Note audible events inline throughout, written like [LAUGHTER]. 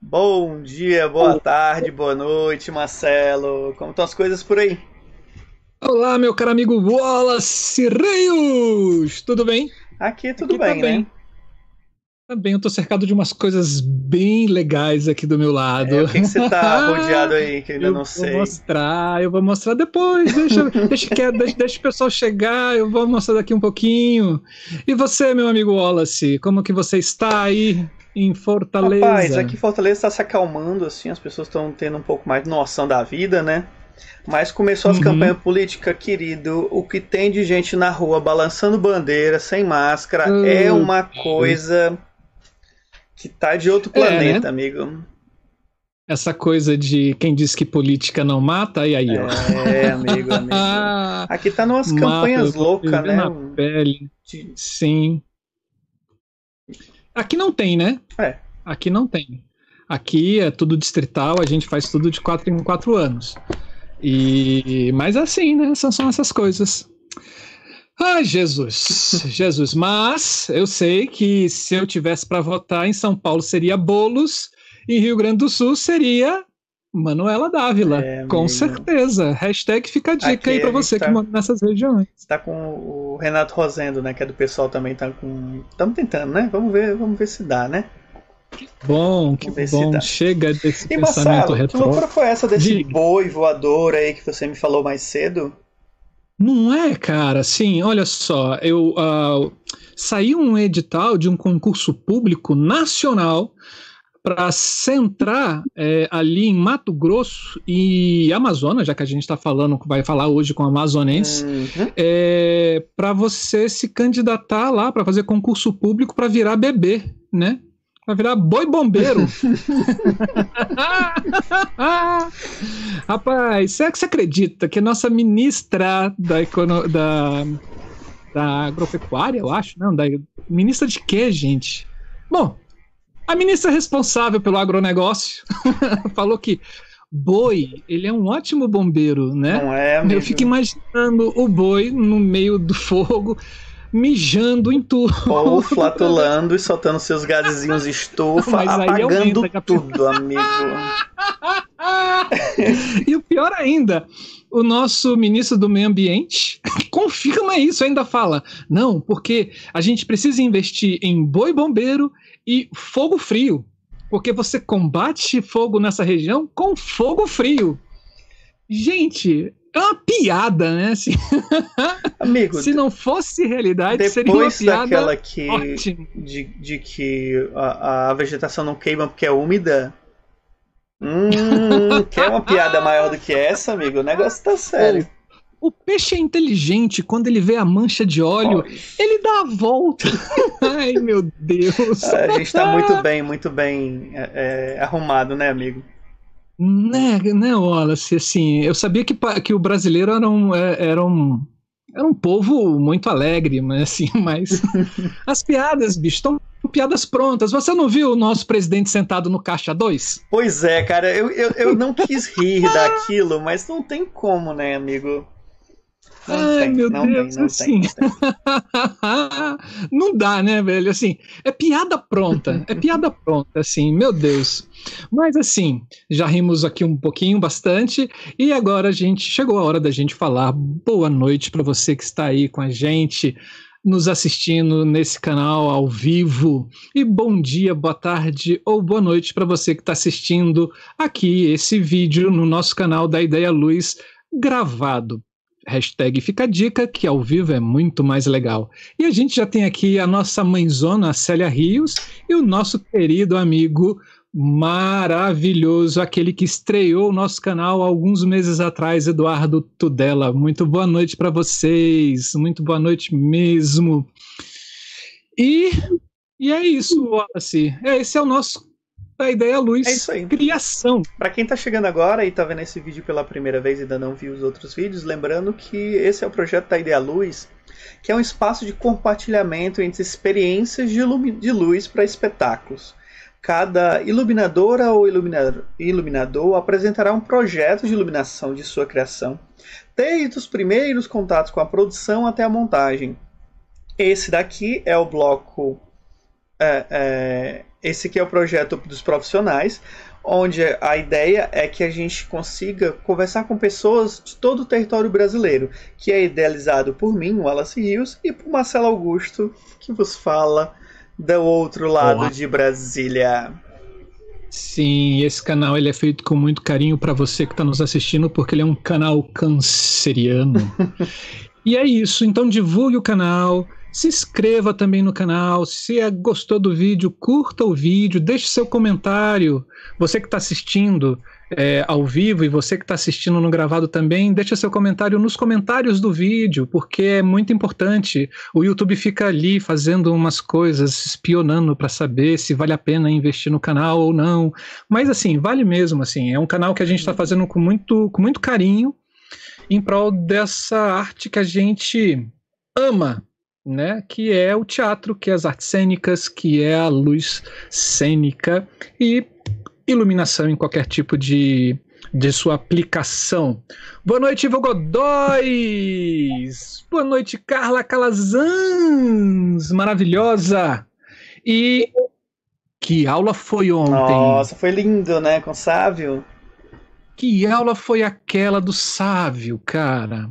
Bom dia, boa tarde, boa noite, Marcelo. Como estão as coisas por aí? Olá, meu caro amigo Wallace Reis! Tudo bem? Aqui tudo aqui bem, tá bem, né? Tá bem, eu tô cercado de umas coisas bem legais aqui do meu lado. É, o que, que você tá [LAUGHS] rodeado aí, que eu ainda eu não sei? Eu vou mostrar, eu vou mostrar depois. Deixa, [LAUGHS] deixa, deixa, deixa o pessoal chegar, eu vou mostrar daqui um pouquinho. E você, meu amigo Wallace, como que você está aí? Em Fortaleza. Rapaz, aqui Fortaleza está se acalmando, assim, as pessoas estão tendo um pouco mais de noção da vida, né? Mas começou as uhum. campanhas políticas, querido. O que tem de gente na rua balançando bandeira, sem máscara, uhum. é uma coisa que tá de outro planeta, é, né? amigo. Essa coisa de quem diz que política não mata, e aí, ó. É, amigo, amigo. [LAUGHS] Aqui tá numas campanhas loucas, né? Na pele. Sim. Aqui não tem, né? É. Aqui não tem. Aqui é tudo distrital, a gente faz tudo de quatro em quatro anos. E mas assim, né? São, são essas coisas. Ai, Jesus, [LAUGHS] Jesus. Mas eu sei que se eu tivesse para votar em São Paulo seria Bolos, em Rio Grande do Sul seria Manuela Dávila, é, com certeza. Hashtag fica a dica Aqui aí pra você tá, que mora nessas regiões. Tá com o Renato Rosendo, né? Que é do pessoal também, tá com. Estamos tentando, né? Vamos ver, vamos ver se dá, né? Que bom, que bom. Chega desse e, pensamento retrô. Que loucura foi essa desse De... boi voador aí que você me falou mais cedo? Não é, cara. Sim, olha só. Eu uh, saiu um edital de um concurso público nacional para centrar é, ali em Mato Grosso e Amazonas, já que a gente está falando, vai falar hoje com amazonense, uhum. é, para você se candidatar lá para fazer concurso público para virar bebê, né? Para virar boi bombeiro. [LAUGHS] [LAUGHS] Rapaz, será que você acredita que nossa ministra da, econo da, da agropecuária, eu acho, não, da ministra de quê, gente? Bom, a ministra responsável pelo agronegócio [LAUGHS] falou que boi, ele é um ótimo bombeiro, né? Não é, amigo. Eu fico imaginando o boi no meio do fogo, mijando em tudo. Ou [LAUGHS] flatulando e soltando seus gasezinhos estufa, Mas apagando tudo, amigo. [LAUGHS] e o pior ainda, o nosso ministro do Meio Ambiente confirma isso, ainda fala: não, porque a gente precisa investir em boi bombeiro e fogo frio, porque você combate fogo nessa região com fogo frio. Gente, é uma piada, né? Assim, [LAUGHS] Amigo, se não fosse realidade, seria uma piada daquela que, [LAUGHS] de, de, que a, a, vegetação não queima porque é úmida. Hum, [LAUGHS] quer uma piada maior do que essa, amigo? O negócio tá sério. O peixe é inteligente, quando ele vê a mancha de óleo, ele dá a volta. [LAUGHS] Ai, meu Deus. A gente tá muito bem, muito bem é, é, arrumado, né, amigo? Né, né, Wallace, assim, eu sabia que, que o brasileiro era um, é, era um, era um povo muito alegre, [LAUGHS] mas assim, mas [LAUGHS] as piadas, bicho, estão piadas prontas. Você não viu o nosso presidente sentado no caixa 2? Pois é, cara, eu, eu, eu não quis rir daquilo, mas não tem como, né, amigo? Não Ai, tem, meu não Deus, tem, não assim. Tem, [LAUGHS] não dá, né, velho? Assim, é piada pronta, é piada pronta, assim, meu Deus. Mas assim, já rimos aqui um pouquinho, bastante, e agora a gente chegou a hora da gente falar boa noite para você que está aí com a gente nos assistindo nesse canal ao vivo. E bom dia, boa tarde ou boa noite para você que está assistindo aqui esse vídeo no nosso canal da Ideia Luz gravado. Hashtag fica a dica que ao vivo é muito mais legal. E a gente já tem aqui a nossa mãezona, Célia Rios, e o nosso querido amigo maravilhoso, aquele que estreou o nosso canal alguns meses atrás, Eduardo Tudela. Muito boa noite para vocês, muito boa noite mesmo. E, e é isso, Wallace. Esse é o nosso da ideia luz é isso aí. criação. Para quem tá chegando agora e tá vendo esse vídeo pela primeira vez e ainda não viu os outros vídeos, lembrando que esse é o projeto da Ideia Luz, que é um espaço de compartilhamento entre experiências de, de luz para espetáculos. Cada iluminadora ou iluminador, iluminador apresentará um projeto de iluminação de sua criação, desde os primeiros contatos com a produção até a montagem. Esse daqui é o bloco é, é, esse aqui é o projeto dos profissionais, onde a ideia é que a gente consiga conversar com pessoas de todo o território brasileiro, que é idealizado por mim, Wallace Rios, e por Marcelo Augusto, que vos fala do outro lado Olá. de Brasília. Sim, esse canal ele é feito com muito carinho para você que está nos assistindo, porque ele é um canal canceriano. [LAUGHS] e é isso, então divulgue o canal, se inscreva também no canal. Se gostou do vídeo, curta o vídeo, deixe seu comentário. Você que está assistindo é, ao vivo e você que está assistindo no gravado também, deixe seu comentário nos comentários do vídeo, porque é muito importante. O YouTube fica ali fazendo umas coisas, espionando para saber se vale a pena investir no canal ou não. Mas assim, vale mesmo. Assim, é um canal que a gente está fazendo com muito, com muito carinho em prol dessa arte que a gente ama né, que é o teatro, que é as artes cênicas, que é a luz cênica e iluminação em qualquer tipo de, de sua aplicação. Boa noite, Ivo Godóis! Boa noite, Carla Calazans! Maravilhosa! E que aula foi ontem? Nossa, foi lindo, né, com o Sávio? Que aula foi aquela do Sávio, cara?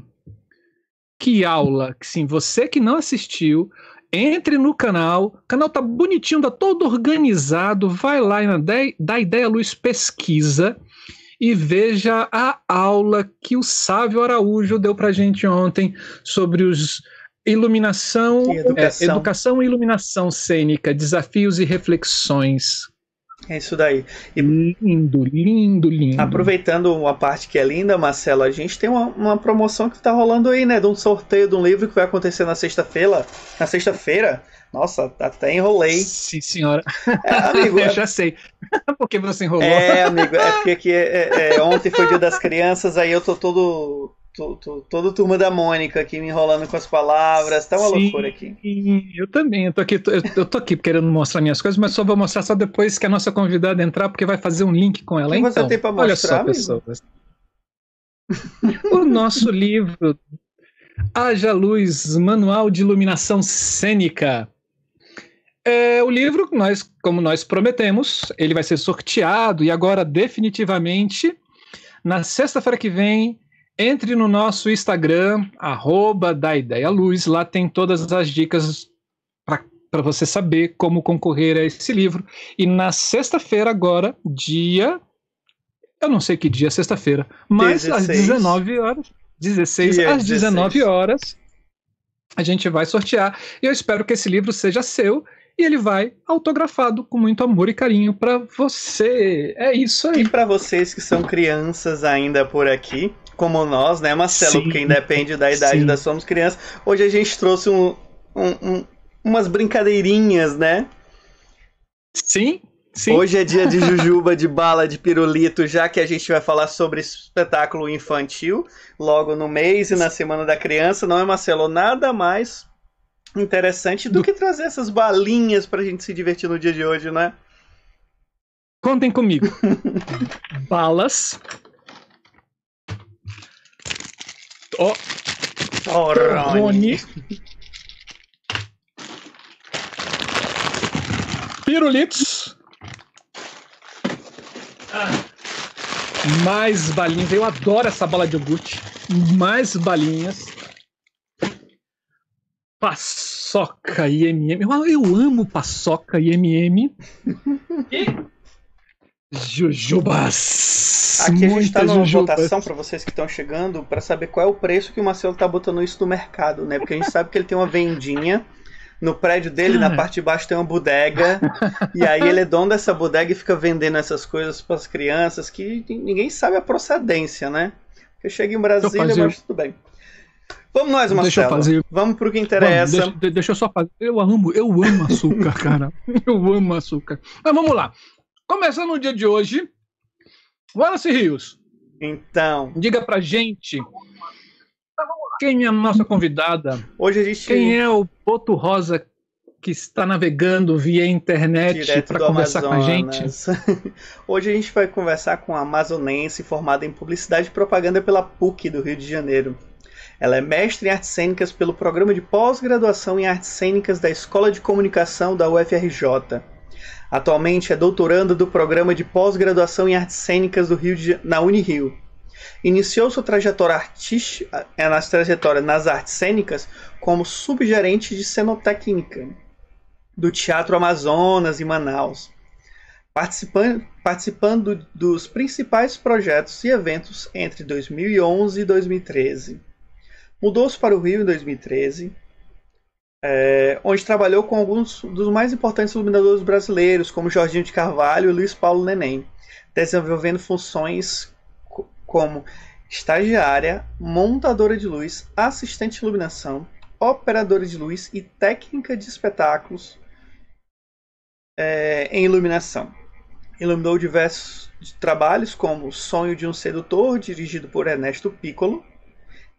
Que aula! Sim, você que não assistiu, entre no canal. O canal tá bonitinho, tá todo organizado. Vai lá na da Ideia Luz Pesquisa e veja a aula que o Sávio Araújo deu pra gente ontem sobre os iluminação, e educação. É, educação e iluminação cênica, desafios e reflexões. É isso daí. E lindo, lindo, lindo. Aproveitando uma parte que é linda, Marcelo, a gente tem uma, uma promoção que tá rolando aí, né? De um sorteio de um livro que vai acontecer na sexta-feira. Na sexta-feira. Nossa, até enrolei. Sim, senhora. É, amigo, [LAUGHS] eu é... já sei. [LAUGHS] Por que você enrolou? É, amigo, é porque aqui é, é, é, ontem foi dia das crianças, aí eu tô todo tô, tô, todo turma da Mônica aqui me enrolando com as palavras, tá uma Sim, loucura aqui. Eu também, eu tô aqui, eu, eu tô aqui querendo mostrar minhas coisas, mas só vou mostrar só depois que a nossa convidada entrar, porque vai fazer um link com ela. então, você tem pra mostrar, olha só, amigo? pessoas. o nosso livro Haja Luz, Manual de Iluminação Cênica. É, o livro, nós, como nós prometemos, ele vai ser sorteado e agora definitivamente na sexta-feira que vem entre no nosso Instagram, arroba da Ideia Luz, lá tem todas as dicas para você saber como concorrer a esse livro. E na sexta-feira, agora, dia. Eu não sei que dia, sexta-feira, mas 16. às 19 horas. 16 dia às 19 horas, a gente vai sortear. E eu espero que esse livro seja seu e ele vai autografado com muito amor e carinho para você. É isso aí. E para vocês que são crianças ainda por aqui, como nós, né, Marcelo? Sim, Quem depende da idade sim. da Somos Crianças. Hoje a gente trouxe um, um, um, umas brincadeirinhas, né? Sim, Sim. Hoje é dia de jujuba, de bala, de pirulito, já que a gente vai falar sobre espetáculo infantil, logo no mês e na Semana da Criança, não é, Marcelo? Nada mais interessante do, do... que trazer essas balinhas pra gente se divertir no dia de hoje, né? Contem comigo. [LAUGHS] Balas Ó. Oh. Rony. Pirulitos. Mais balinhas. Eu adoro essa bala de iogurte. Mais balinhas. Paçoca e MM. Eu, eu amo paçoca e MM. E Jujubas. Aqui a gente está numa jujubas. votação para vocês que estão chegando para saber qual é o preço que o Marcelo está botando isso no mercado, né? Porque a gente sabe que ele tem uma vendinha no prédio dele, na parte de baixo tem uma bodega, e aí ele é dono dessa bodega e fica vendendo essas coisas para as crianças que ninguém sabe a procedência, né? Porque chega em Brasília, mas tudo bem. Vamos nós, Marcelo. Deixa eu fazer. Vamos pro que interessa. Vamos, deixa, deixa, eu só fazer. Eu amo, eu amo açúcar, [LAUGHS] cara. Eu amo açúcar. Mas vamos lá. Começando o dia de hoje, Wallace Rios. Então. Diga pra gente quem é a nossa convidada. Hoje a gente. Quem é o Boto Rosa que está navegando via internet para conversar Amazonas. com a gente? [LAUGHS] Hoje a gente vai conversar com a amazonense formada em publicidade e propaganda pela PUC do Rio de Janeiro. Ela é mestre em artes cênicas pelo programa de pós-graduação em artes cênicas da Escola de Comunicação da UFRJ. Atualmente é doutoranda do programa de pós-graduação em artes cênicas do Rio de, na Unirio. Iniciou sua trajetória artística é, nas nas artes cênicas como subgerente de cenotécnica do Teatro Amazonas em Manaus, participando, participando dos principais projetos e eventos entre 2011 e 2013. Mudou-se para o Rio em 2013, é, onde trabalhou com alguns dos mais importantes iluminadores brasileiros, como Jorginho de Carvalho e Luiz Paulo Neném, desenvolvendo funções como estagiária, montadora de luz, assistente de iluminação, operadora de luz e técnica de espetáculos é, em iluminação. Iluminou diversos trabalhos como Sonho de um Sedutor, dirigido por Ernesto Piccolo,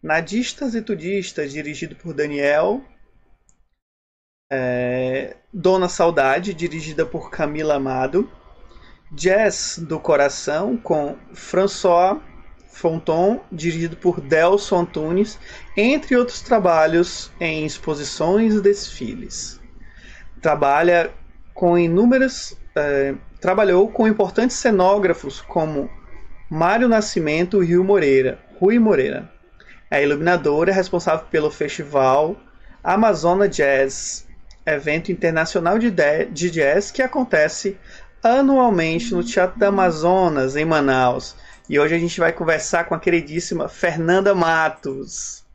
Nadistas e Tudistas, dirigido por Daniel, é, Dona Saudade, dirigida por Camila Amado, Jazz do Coração, com François Fonton, dirigido por Delson Antunes, entre outros trabalhos em exposições e desfiles. Trabalha com inúmeras. É, trabalhou com importantes cenógrafos como Mário Nascimento e Rio Moreira, Rui Moreira. É iluminadora responsável pelo festival Amazona Jazz, evento internacional de, de jazz que acontece anualmente no Teatro da Amazonas, em Manaus. E hoje a gente vai conversar com a queridíssima Fernanda Matos.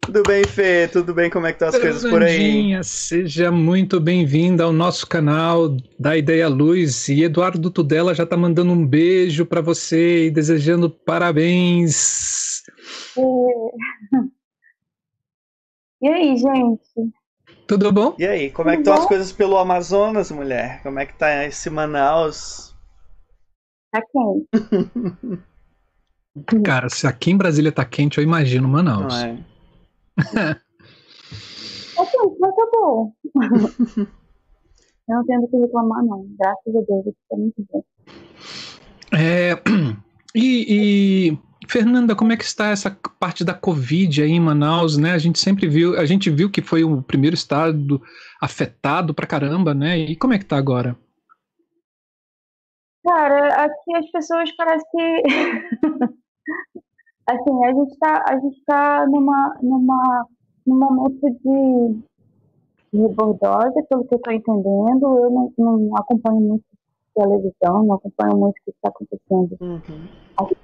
Tudo bem, Fê? Tudo bem? Como é que estão as coisas por aí? Seja muito bem-vinda ao nosso canal da Ideia Luz. E Eduardo Tudela já está mandando um beijo para você e desejando parabéns. [LAUGHS] E aí, gente? Tudo bom? E aí, como é que estão as coisas pelo Amazonas, mulher? Como é que tá esse Manaus? Tá quente. [LAUGHS] Cara, se aqui em Brasília tá quente, eu imagino Manaus. Não é? [LAUGHS] ok, mas tá bom. [LAUGHS] Eu não tenho do que reclamar, não. Graças a Deus, está muito bem. É, [CLEARS THROAT] e, e, Fernanda, como é que está essa parte da Covid aí em Manaus, né? A gente sempre viu, a gente viu que foi o primeiro estado afetado pra caramba, né? E como é que tá agora? Cara, aqui as pessoas parecem que [LAUGHS] assim, a gente está a gente tá numa, numa, num momento de, de bordose, pelo que eu estou entendendo. Eu não, não, acompanho muito televisão, não acompanho muito o que está acontecendo uhum. aqui,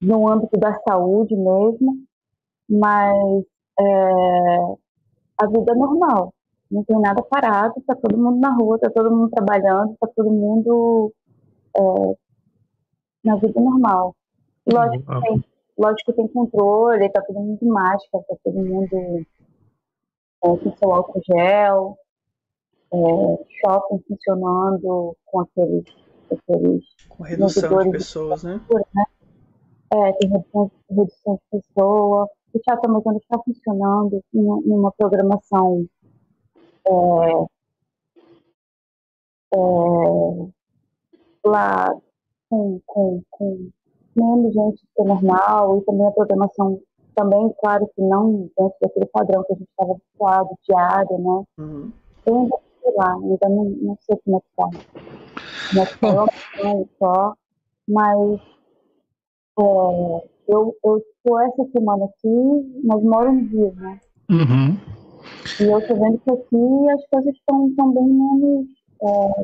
no âmbito da saúde mesmo, mas é, a vida é normal. Não tem nada parado, está todo mundo na rua, está todo mundo trabalhando, está todo mundo é, na vida normal. Lógico que tem, lógico que tem controle, tá todo mundo de máscara, tá todo mundo é, com seu álcool gel, é, shopping funcionando com aqueles, aqueles com redução de pessoas, de né? né? É, tem redução, redução de pessoa. O Teatro Amazonas está funcionando em, em uma programação é, é, lá com, com, com menos gente do que normal e também a programação também, claro que não dentro daquele padrão que a gente estava habituado, diário, né? Uhum. Eu ainda sei lá, ainda não, não sei como é que tá. Como é que tá só, mas é, eu, eu estou essa semana aqui, mas moro no Rio, né? Uhum. E eu estou vendo que aqui as coisas estão também menos. É,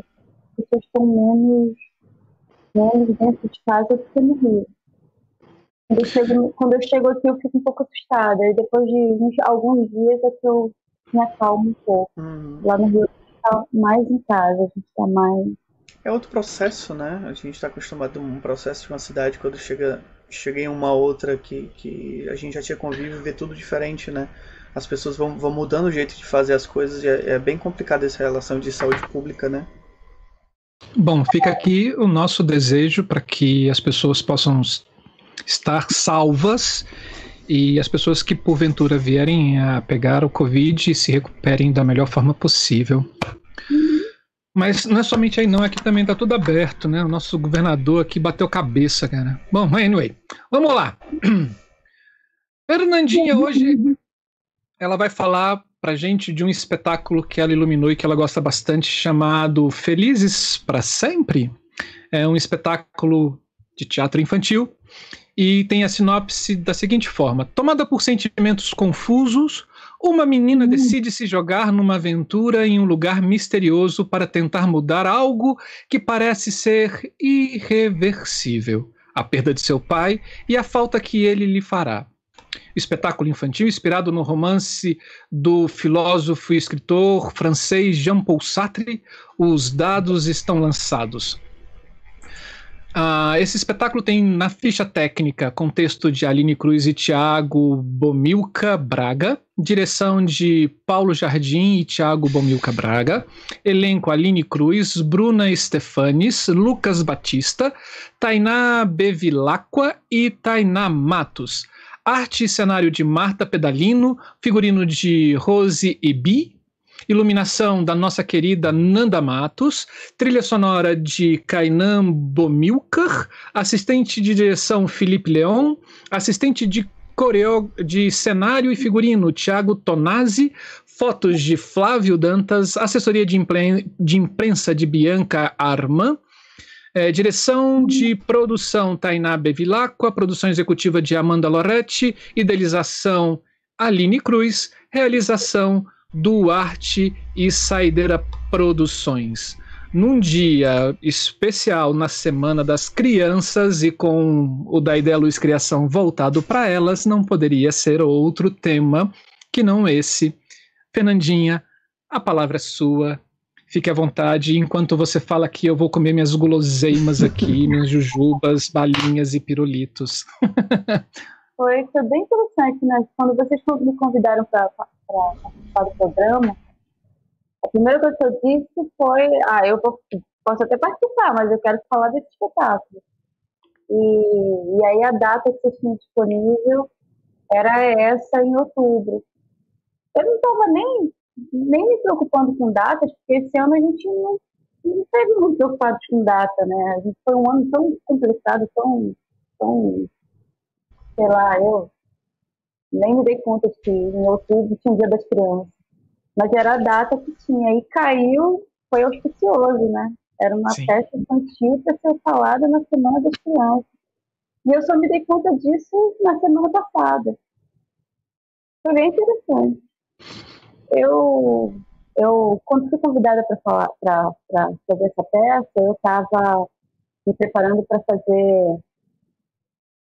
as pessoas estão menos menos dentro de casa do que no Rio. Quando eu, chego, quando eu chego aqui, eu fico um pouco assustada. E depois de uns, alguns dias é que eu me acalmo um pouco. Uhum. Lá no Rio, a gente está mais em casa, a gente está mais. É outro processo, né? A gente está acostumado a um processo de uma cidade quando chega, chega em uma outra que, que a gente já tinha convívio e vê tudo diferente, né? As pessoas vão, vão mudando o jeito de fazer as coisas e é, é bem complicado essa relação de saúde pública, né? Bom, fica aqui o nosso desejo para que as pessoas possam estar salvas e as pessoas que porventura vierem a pegar o Covid se recuperem da melhor forma possível. Mas não é somente aí não, aqui também está tudo aberto, né? O nosso governador aqui bateu cabeça, cara. Bom, anyway, vamos lá. [CLEARS THROAT] Fernandinha hoje ela vai falar pra gente de um espetáculo que ela iluminou e que ela gosta bastante, chamado Felizes para Sempre. É um espetáculo de teatro infantil e tem a sinopse da seguinte forma: Tomada por sentimentos confusos, uma menina decide se jogar numa aventura em um lugar misterioso para tentar mudar algo que parece ser irreversível. A perda de seu pai e a falta que ele lhe fará espetáculo infantil inspirado no romance do filósofo e escritor francês Jean-Paul Sartre. Os dados estão lançados. Uh, esse espetáculo tem na ficha técnica contexto de Aline Cruz e Tiago Bomilca Braga, direção de Paulo Jardim e Tiago Bomilca Braga, elenco Aline Cruz, Bruna Stefanes, Lucas Batista, Tainá Bevilacqua e Tainá Matos. Arte e cenário de Marta Pedalino, figurino de Rose Ebi, iluminação da nossa querida Nanda Matos, trilha sonora de Kainan Bomilcar, assistente de direção Felipe Leon, assistente de coreo de cenário e figurino Thiago Tonazzi, fotos de Flávio Dantas, assessoria de, impren de imprensa de Bianca Armand, é, direção de produção Tainá Bevilacqua, produção executiva de Amanda Loretti, idealização Aline Cruz, realização Duarte e Saideira Produções. Num dia especial na Semana das Crianças e com o da Ideia Luz Criação voltado para elas, não poderia ser outro tema que não esse. Fernandinha, a palavra é sua. Fique à vontade. Enquanto você fala aqui, eu vou comer minhas guloseimas aqui, [LAUGHS] minhas jujubas, balinhas e pirulitos. [LAUGHS] foi, foi bem interessante, né? Quando vocês me convidaram para participar do programa, a primeira coisa que eu disse foi: ah, eu vou, posso até participar, mas eu quero falar desse espetáculo. E, e aí a data que vocês tinham disponível era essa em outubro. Eu não estava nem nem me preocupando com datas, porque esse ano a gente não, esteve muito preocupado com data, né? A gente foi um ano tão complicado, tão, tão sei lá, eu nem me dei conta que em outubro tinha o Dia das Crianças. Mas era a data que tinha. E caiu, foi auspicioso, né? Era uma Sim. festa infantil para ser falada na Semana das Crianças. E eu só me dei conta disso na semana passada. Foi bem interessante eu, eu quando fui convidada para falar, para fazer essa peça, eu estava me preparando para fazer,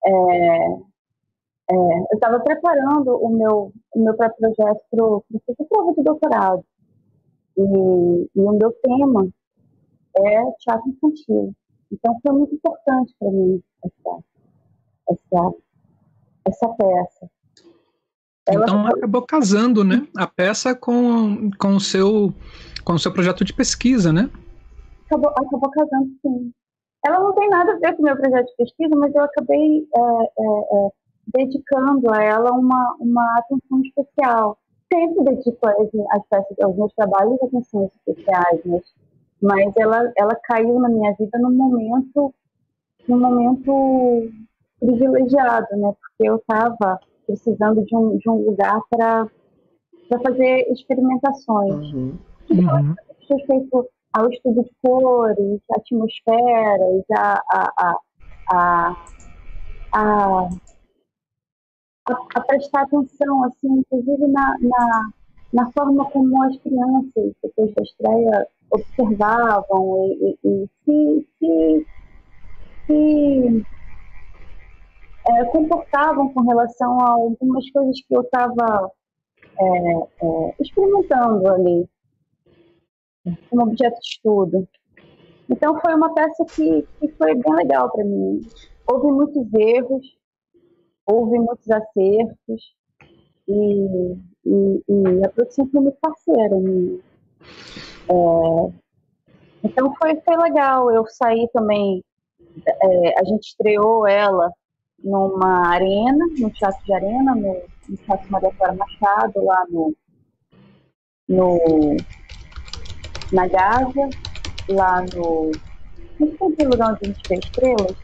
é, é, eu estava preparando o meu, o meu próprio projeto para o prova de doutorado. E, e o meu tema é teatro infantil. Então foi muito importante para mim essa, essa, essa peça. Ela então acabou casando, né, a peça com, com o seu com o seu projeto de pesquisa, né? Acabou, acabou casando, sim. Ela não tem nada a ver com o meu projeto de pesquisa, mas eu acabei é, é, é, dedicando a ela uma, uma atenção especial. Sempre dedico as, as peças, aos meus trabalhos atenções especiais, mas, mas ela, ela caiu na minha vida num momento, num momento privilegiado, né? Porque eu estava precisando de um, de um lugar para fazer experimentações. Uhum. Uhum. Respeito ao estudo de cores, atmosferas, a, a, a, a, a, a, prestar atenção, assim, inclusive na, na, na forma como as crianças, depois da estreia, observavam e, e, e se, se, se é, comportavam com relação a algumas coisas que eu estava é, é, experimentando ali, como objeto de estudo. Então foi uma peça que, que foi bem legal para mim. Houve muitos erros, houve muitos acertos e, e, e a produção foi muito parceira minha. É, então foi, foi legal. Eu saí também, é, a gente estreou ela numa arena, no Teatro de Arena, no, no Teatro Maria Clara Machado, lá no, no na Gávea, lá no. Não sei lugar onde a gente fez estrelas.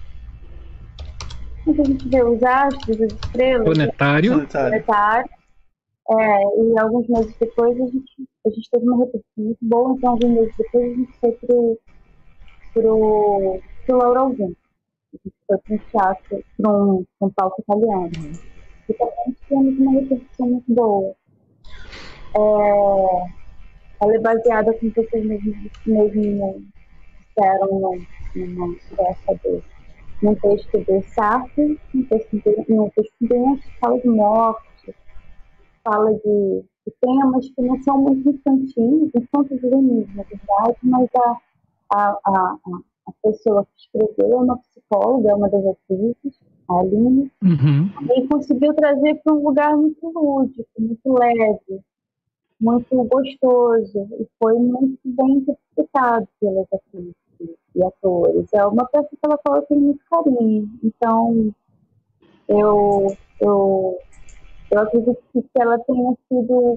Onde a gente vê os astros, as estrelas. Planetário. Planetário. É, e alguns meses depois a gente, a gente teve uma repercussão muito boa, então alguns meses depois a gente foi pro, pro, pro Laurelzinho. A gente foi para um teatro, para um, um palco italiano. E também tivemos uma repercussão muito boa. É, ela é baseada, como vocês mesmos, mesmo disseram, numa peça de, num texto de Sartre, num texto, de, num texto denso, fala de morte, fala de, de, temas que não são muito infantis, infantos juvenis, na verdade, mas a, a, a, a pessoa que escreveu é uma psicóloga, é uma das atrizes, a Aline, uhum. e conseguiu trazer para um lugar muito lúdico, muito leve, muito gostoso, e foi muito bem interpretado pelas atrizes e atores. É uma peça que ela fala com muito carinho, então eu, eu eu acredito que ela tenha sido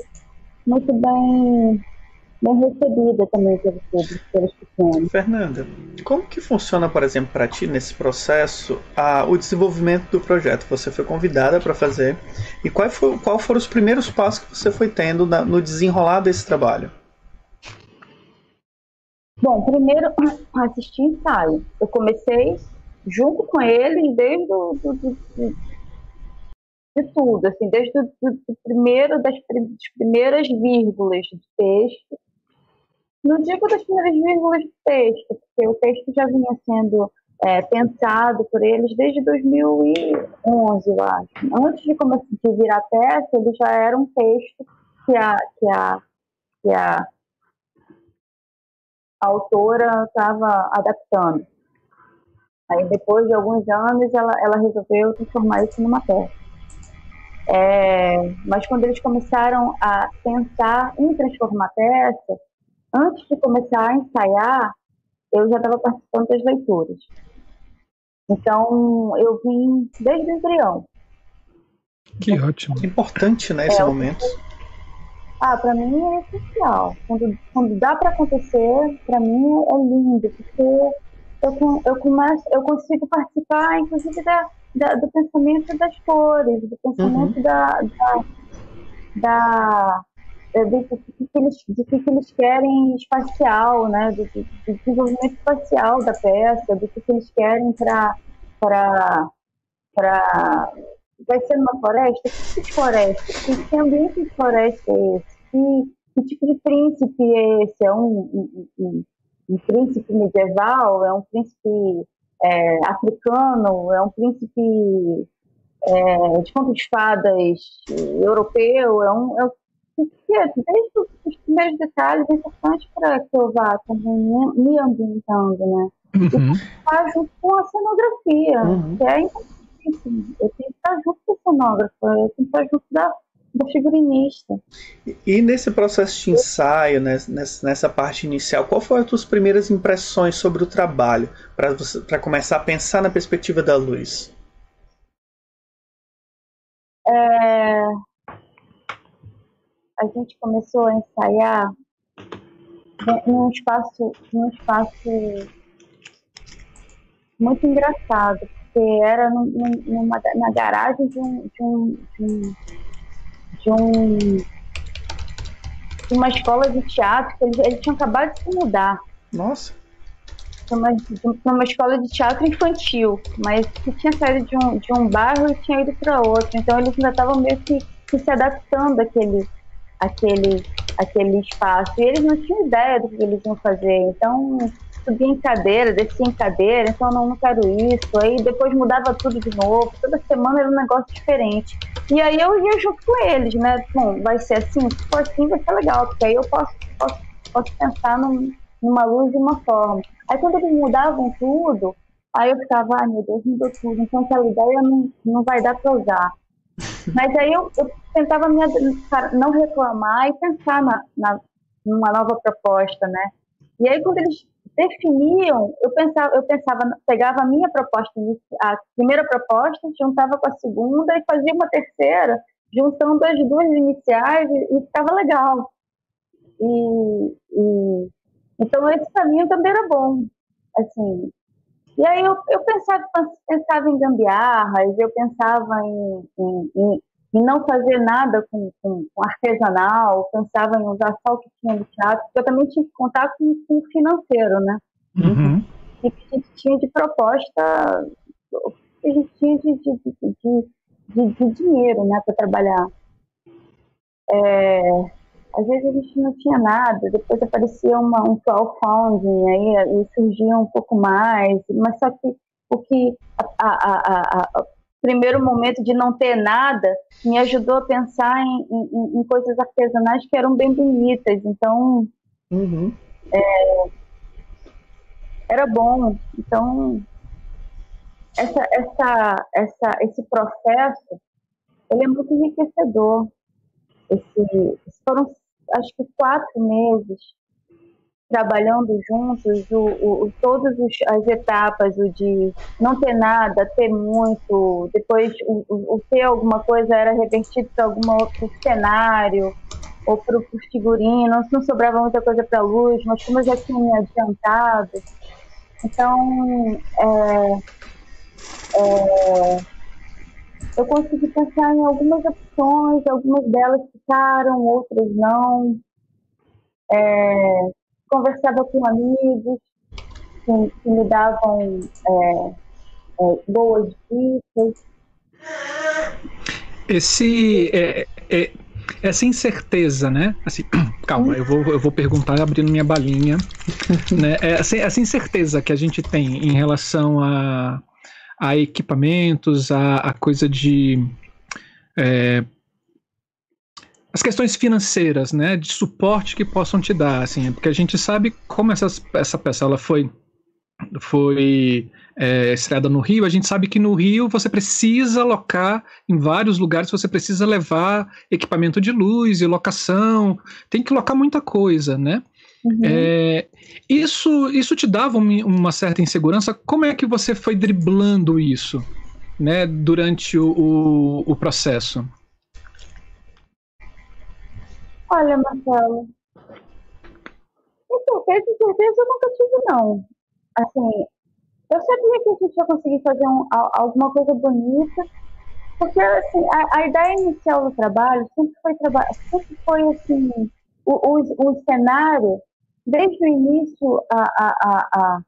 muito bem, bem recebida também pelo público, pelos pequenos. Fernanda, como que funciona, por exemplo, para ti nesse processo a, o desenvolvimento do projeto? Você foi convidada para fazer e qual, foi, qual foram os primeiros passos que você foi tendo na, no desenrolar desse trabalho? Bom, primeiro [CLEARS THROAT] assisti ensaio. Eu comecei junto com eles desde o do, do, de tudo, assim, desde o do primeiro, das, das primeiras vírgulas de texto. Não digo das primeiras vírgulas de texto, porque o texto já vinha sendo é, pensado por eles desde 2011, eu acho. Antes de, começar, de virar peça, ele já era um texto que a, que a, que a, a autora estava adaptando. Aí, depois de alguns anos, ela, ela resolveu transformar isso numa peça. É, mas quando eles começaram a pensar em transformar peça, antes de começar a ensaiar, eu já estava participando das leituras. Então, eu vim desde o embrião. Que ótimo. Importante, né, esse é, momento. Ah, para mim é essencial. Quando, quando dá para acontecer, para mim é lindo, porque eu, eu, começo, eu consigo participar, inclusive, da, da, do pensamento das cores, do pensamento uhum. da, da, da é, do, do, que eles, do que eles querem espacial, né? Do, do, do desenvolvimento espacial da peça, do que eles querem para para vai ser numa floresta? Que tipo de floresta? Que, que ambiente de floresta é esse? Que, que tipo de príncipe é esse? É um, um, um, príncipe medieval? É um príncipe é, africano, é um príncipe é, de conto de fadas europeu, é um, é desde os primeiros detalhes é importante para que eu vá também me ambientando, né? Uhum. Estar junto com a cenografia, uhum. que é importantíssimo. Eu tenho que estar junto com a cenógrafa, eu tenho que estar junto da, da figurinista. E, nesse processo de ensaio, nessa, nessa parte inicial, qual foram as tuas primeiras impressões sobre o trabalho, para começar a pensar na perspectiva da luz? É... A gente começou a ensaiar num espaço, num espaço muito engraçado, porque era numa, na garagem de um, de um, de um de, um, de uma escola de teatro que eles, eles tinham acabado de se mudar. Nossa! Para uma, uma escola de teatro infantil, mas que tinha saído de um, de um bairro e tinha ido para outro. Então eles ainda estavam meio que, que se adaptando àquele, àquele, àquele espaço. E eles não tinham ideia do que eles iam fazer. Então subia em cadeira, descia em cadeira, então não, não quero isso. Aí depois mudava tudo de novo. Toda semana era um negócio diferente. E aí eu ia junto com eles, né? Bom, vai ser assim? Se for assim, vai ser legal, porque aí eu posso, posso, posso pensar num, numa luz de uma forma. Aí quando eles mudavam tudo, aí eu ficava, ai meu Deus, mudou tudo, então aquela ideia não, não vai dar para usar. [LAUGHS] Mas aí eu, eu tentava me, não reclamar e pensar na, na, numa nova proposta, né? E aí quando eles definiam, eu pensava, eu pensava, pegava a minha proposta, a primeira proposta, juntava com a segunda e fazia uma terceira, juntando as duas iniciais e, e ficava legal. E, e, então esse caminho também era bom, assim. E aí eu, eu pensava, pensava em gambiarras, eu pensava em, em, em, em não fazer nada com, com, com, artesanal, pensava em usar só o que tinha no teatro, porque eu também tinha que contar com, com o financeiro, né? Uhum. E que a gente tinha de proposta, que a gente tinha de, de, de, de, dinheiro, né, para trabalhar. É, às vezes a gente não tinha nada, depois aparecia uma, um crowdfunding, aí, aí surgia um pouco mais, mas só que o que a, a, a primeiro momento de não ter nada me ajudou a pensar em, em, em coisas artesanais que eram bem bonitas, então uhum. é, era bom. Então essa, essa, essa, esse processo ele é muito enriquecedor. Esse, foram acho que quatro meses trabalhando juntos, o, o, todas as etapas, o de não ter nada, ter muito, depois o, o ter alguma coisa era revertido para algum outro cenário ou para o figurino, não sobrava muita coisa para a luz, mas como eu já tinha adiantado, então é, é, eu consegui pensar em algumas opções, algumas delas ficaram, outras não. É, conversava com amigos que, que me davam é, é, boas dicas. Esse, é, é, essa incerteza, né? Assim, [CLEARS THROAT] calma, eu vou, eu vou perguntar abrindo minha balinha. [LAUGHS] né? Essa, essa incerteza que a gente tem em relação a a equipamentos, a, a coisa de. É, as questões financeiras, né, de suporte que possam te dar, assim, porque a gente sabe como essa, essa peça ela foi foi é, estreada no Rio, a gente sabe que no Rio você precisa alocar em vários lugares, você precisa levar equipamento de luz e locação, tem que locar muita coisa, né? Uhum. É, isso, isso te dava uma certa insegurança? Como é que você foi driblando isso né, durante o, o, o processo? Olha, Marcelo, certeza, certeza eu nunca tive, não. Assim, eu sabia que a gente ia conseguir fazer um, alguma coisa bonita, porque assim, a, a, ideia inicial do trabalho sempre foi, traba sempre foi assim, o, o, o cenário desde o início, a, a, a,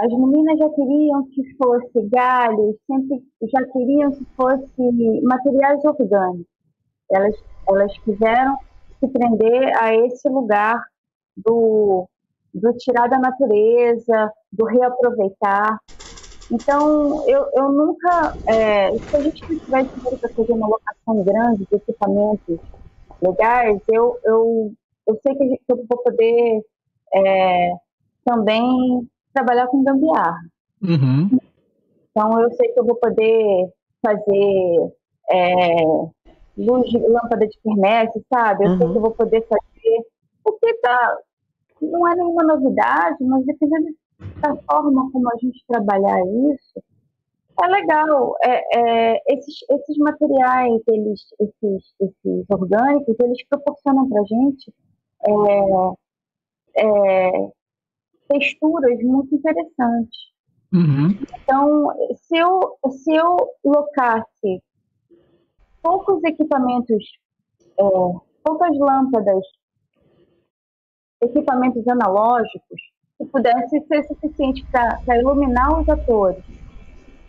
as meninas já queriam que fosse galhos, sempre já queriam que fosse materiais orgânicos. Elas, elas quiseram se prender a esse lugar do, do tirar da natureza, do reaproveitar. Então, eu, eu nunca. É, se a gente não tiver dinheiro para fazer uma locação grande de equipamentos legais, eu, eu, eu sei que, eu vou poder é, também trabalhar com gambiarra. Uhum. Então eu sei que eu vou poder fazer é, luz de lâmpada de quermesse, sabe? Eu uhum. sei que eu vou poder fazer. Porque tá, não é nenhuma novidade, mas dependendo da forma como a gente trabalhar isso, é legal. É, é, esses, esses materiais, eles, esses, esses orgânicos, eles proporcionam para a gente é, é, texturas muito interessantes. Uhum. Então, se eu, se eu locasse poucos equipamentos, é, poucas lâmpadas, equipamentos analógicos, que pudesse ser suficiente para iluminar os atores,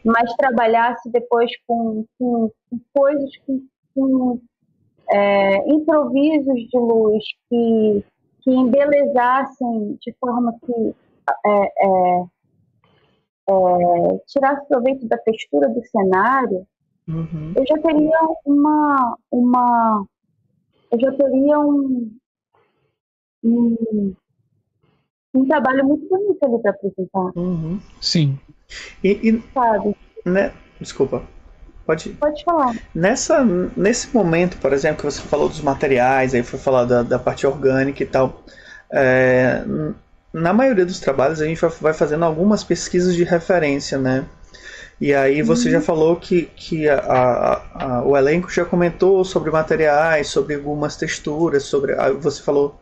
mas trabalhasse depois com, com, com coisas, com, é, improvisos de luz que que embelezassem de forma que é, é, é, tirasse proveito da textura do cenário, uhum. eu já teria uma, uma eu já teria um, um, um trabalho muito bonito ali para apresentar. Uhum. Sim. E, e, Sabe? Né? Desculpa. Pode, Pode falar. Nessa, nesse momento, por exemplo, que você falou dos materiais, aí foi falar da, da parte orgânica e tal. É, na maioria dos trabalhos a gente vai fazendo algumas pesquisas de referência, né? E aí você uhum. já falou que, que a, a, a, o elenco já comentou sobre materiais, sobre algumas texturas, sobre. Você falou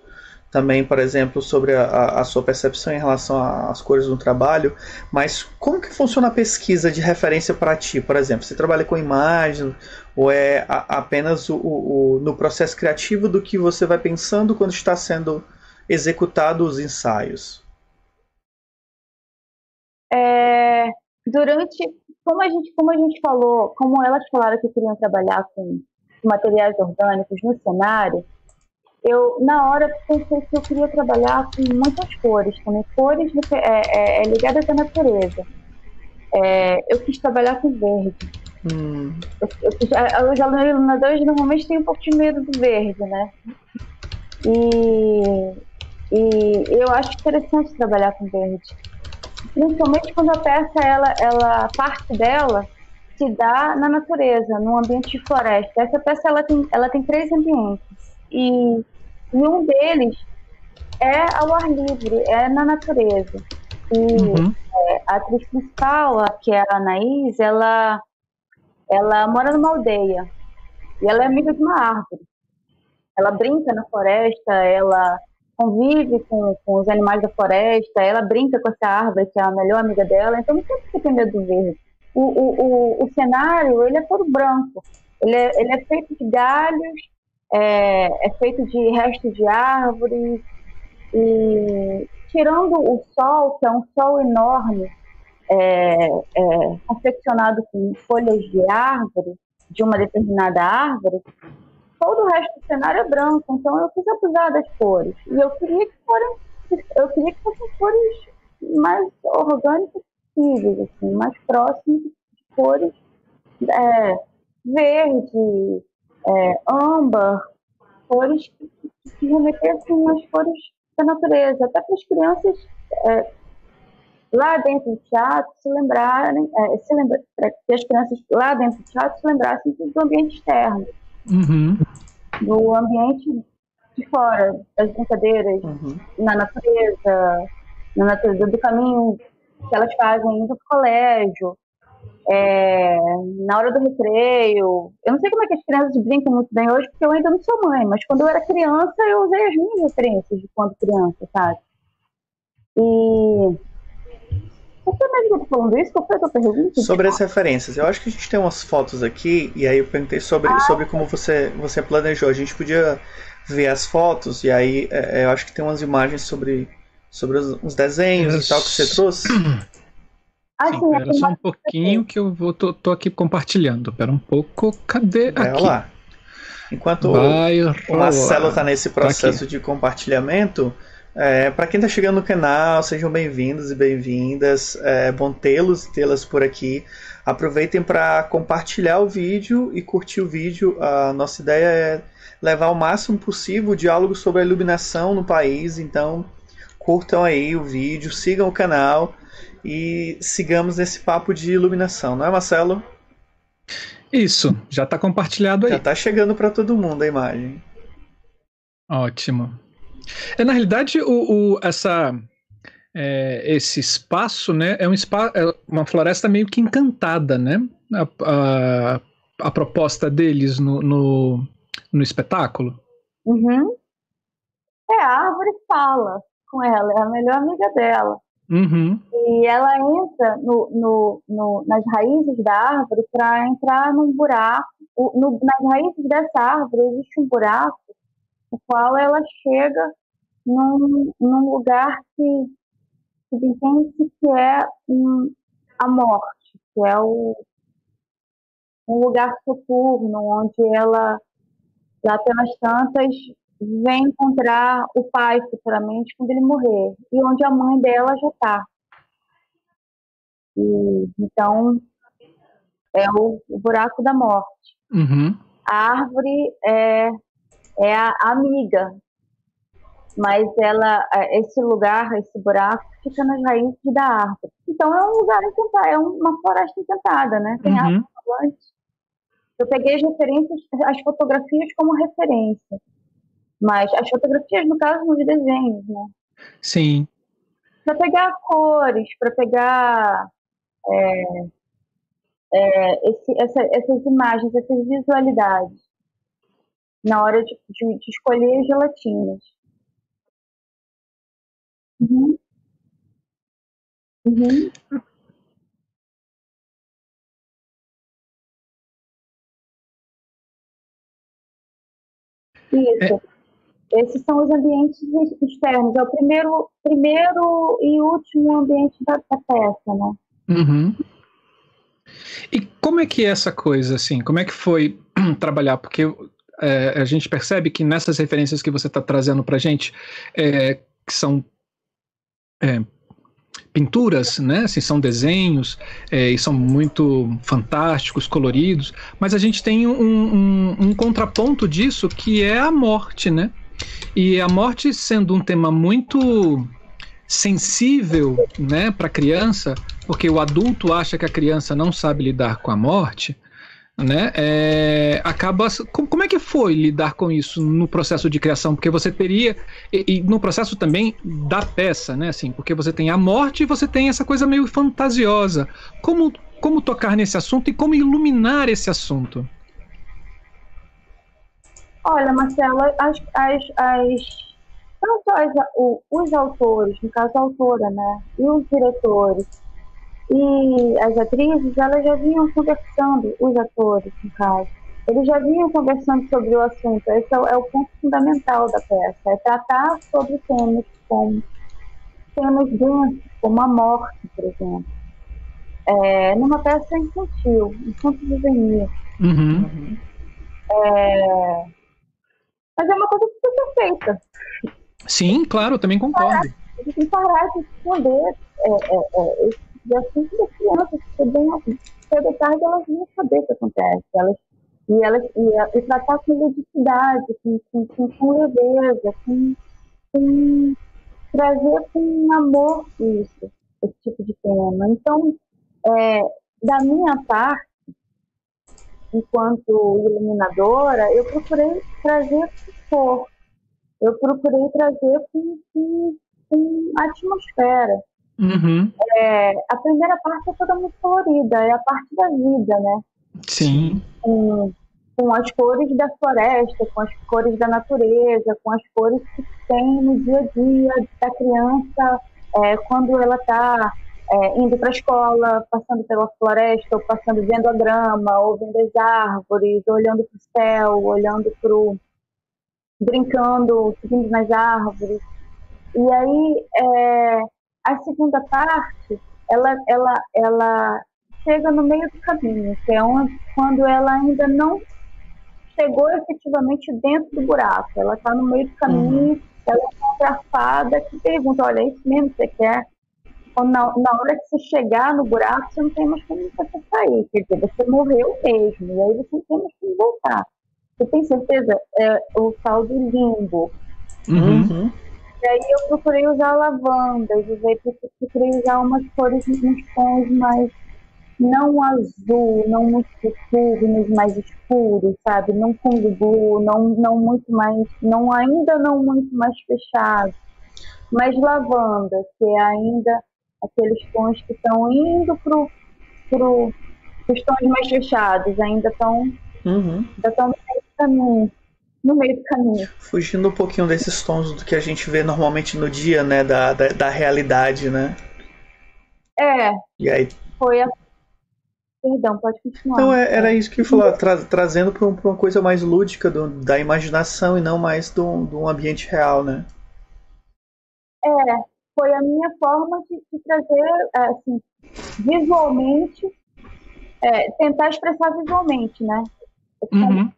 também, por exemplo, sobre a, a, sua percepção em relação às cores do trabalho, mas como que funciona a pesquisa de referência para ti? Por exemplo, você trabalha com imagem ou é a, apenas o, o, no processo criativo do que você vai pensando quando está sendo executado os ensaios? É, durante, como a gente, como a gente falou, como elas falaram que queriam trabalhar com materiais orgânicos no cenário, eu na hora pensei que eu queria trabalhar com muitas cores, também cores é, é, é, ligadas à natureza. É, eu quis trabalhar com verde. Hum. Eu, eu, os iluminadores normalmente têm um pouco de medo do verde, né? E, e eu acho interessante trabalhar com verde. Principalmente quando a peça, ela, ela parte dela se dá na natureza, num ambiente de floresta. Essa peça ela tem, ela tem três ambientes. E e um deles é ao ar livre, é na natureza. E uhum. é, a atriz principal, que é a Anaís, ela, ela mora numa aldeia. E ela é amiga de uma árvore. Ela brinca na floresta, ela convive com, com os animais da floresta, ela brinca com essa árvore, que é a melhor amiga dela. Então não tem que ter medo do verde. O, o, o, o cenário, ele é todo branco. Ele é, ele é feito de galhos é, é feito de restos de árvores e tirando o sol, que é um sol enorme, é, é, confeccionado com folhas de árvore, de uma determinada árvore, todo o resto do cenário é branco, então eu quis abusar das cores. E eu queria que foram, eu queria que fossem cores mais orgânicas possíveis, assim, mais próximas de cores é, verde, é, âmbar, cores que, que remetessem às cores da natureza, até para as crianças é, lá dentro do teatro se lembrarem, é, se lembra, para que as crianças lá dentro do teatro se lembrassem do ambiente externo, uhum. do ambiente de fora, das brincadeiras, uhum. na natureza, na natureza, do caminho que elas fazem indo para o colégio, é, na hora do recreio. Eu não sei como é que as crianças brincam muito bem hoje, porque eu ainda não sou mãe, mas quando eu era criança, eu usei as minhas referências de quando criança, sabe? E. Por que mesmo que eu tô falando isso? Qual foi a tua pergunta? Sobre as referências. Eu acho que a gente tem umas fotos aqui, e aí eu perguntei sobre, ah, sobre como você, você planejou. A gente podia ver as fotos, e aí é, eu acho que tem umas imagens sobre, sobre os, os desenhos e tal que você trouxe. Assim, [CLEARS THROAT] Sim, pera só um pouquinho que eu vou, tô, tô aqui compartilhando. Pera um pouco, cadê Vai aqui? lá. Enquanto Vai o Marcelo está nesse tá processo tá de compartilhamento, é, para quem está chegando no canal, sejam bem-vindos e bem-vindas. É bom tê-los e tê-las por aqui. Aproveitem para compartilhar o vídeo e curtir o vídeo. A nossa ideia é levar o máximo possível o diálogo sobre a iluminação no país. Então, curtam aí o vídeo, sigam o canal e sigamos nesse papo de iluminação, não é, Marcelo? Isso, já está compartilhado aí. Já está chegando para todo mundo a imagem. Ótimo. É, na realidade, o, o essa, é, esse espaço né, é, um espaço, é uma floresta meio que encantada, né? A, a, a proposta deles no, no, no espetáculo. Uhum. É, a árvore fala com ela, é a melhor amiga dela. Uhum. E ela entra no, no, no, nas raízes da árvore para entrar num buraco. Nas raízes dessa árvore existe um buraco, no qual ela chega num, num lugar que, que entende que é um, a morte, que é o, um lugar soturno, onde ela, lá pelas tantas, vem encontrar o pai futuramente quando ele morrer e onde a mãe dela já está. Então é o, o, buraco da morte. Uhum. A árvore é, é a amiga, mas ela é, esse lugar, esse buraco fica nas raízes da árvore. Então é um lugar encantado, é uma floresta encantada, né? Tem uhum. árvore Eu peguei as referências, as fotografias como referência. Mas as fotografias, no caso, são de desenhos, né? Sim. Para pegar cores, para pegar é, é, esse, essa, essas imagens, essas visualidades, na hora de, de, de escolher as gelatinas. Uhum. Uhum. Isso. É. Esses são os ambientes externos. É o primeiro, primeiro e último ambiente da, da peça, né? Uhum. E como é que é essa coisa, assim? Como é que foi [CLEARS THROAT] trabalhar? Porque é, a gente percebe que nessas referências que você está trazendo para gente, é, que são é, pinturas, né? Assim, são desenhos é, e são muito fantásticos, coloridos, mas a gente tem um, um, um, contraponto disso que é a morte, né? E a morte sendo um tema muito sensível, né, para a criança, porque o adulto acha que a criança não sabe lidar com a morte, né? É, acaba. Como é que foi lidar com isso no processo de criação? Porque você teria e, e, no processo também da peça, né? Assim, porque você tem a morte e você tem essa coisa meio fantasiosa. Como como tocar nesse assunto e como iluminar esse assunto? Olha, Marcela, as, as, as tanto as, os autores, no caso a autora, né, e os diretores e as atrizes, elas já vinham conversando, os atores, no caso, eles já vinham conversando sobre o assunto. Esse é o, é o ponto fundamental da peça, é tratar sobre temas como temas densos, como a morte, por exemplo. É, numa peça infantil, infanto juvenil. Uhum. É, mas é uma coisa que precisa ser feita. Sim, claro, também concordo. Tem que parar de esconder é, é, é, esse assunto das crianças, porque bem cedo tarde elas vão saber o que acontece. Elas, e, elas, e, e tratar com ludicidade, com, com, com, com leveza, com, com trazer com amor isso, esse tipo de tema. Então, é, da minha parte, enquanto iluminadora, eu procurei trazer cor, eu procurei trazer com, com, com atmosfera. Uhum. É, a primeira parte é toda muito colorida, é a parte da vida, né? Sim. Com, com as cores da floresta, com as cores da natureza, com as cores que tem no dia a dia da criança é, quando ela está é, indo para a escola, passando pela floresta, ou passando vendo a grama, ou vendo as árvores, olhando para o céu, olhando para o. brincando, subindo nas árvores. E aí, é, a segunda parte, ela, ela, ela chega no meio do caminho, que é onde, quando ela ainda não chegou efetivamente dentro do buraco. Ela está no meio do caminho, uhum. ela a fada que pergunta, olha, é isso mesmo que você quer? na, na hora que você chegar no buraco, você não tem mais como você sair. Quer dizer, você morreu mesmo, e aí você não tem mais como voltar. Você tem certeza? É o tal do limbo. Uhum. E aí eu procurei usar lavandas, eu procurei usar umas cores, uns tons mais não azul, não muito turnos, mais escuros, sabe? Não fundo blue, não, não muito mais, não ainda não muito mais fechado, mas lavanda, que é ainda aqueles tons que estão indo pro, pro os tons mais fechados, ainda estão uhum. ainda estão no caminho no meio do caminho. Fugindo um pouquinho desses tons do que a gente vê normalmente no dia, né? Da, da, da realidade, né? É. E aí. Foi a. Perdão, pode continuar. Então é, era isso que eu ia falar, tra trazendo para uma coisa mais lúdica do, da imaginação e não mais de um ambiente real, né? É, foi a minha forma de, de trazer, é, assim, visualmente, é, tentar expressar visualmente, né? Uhum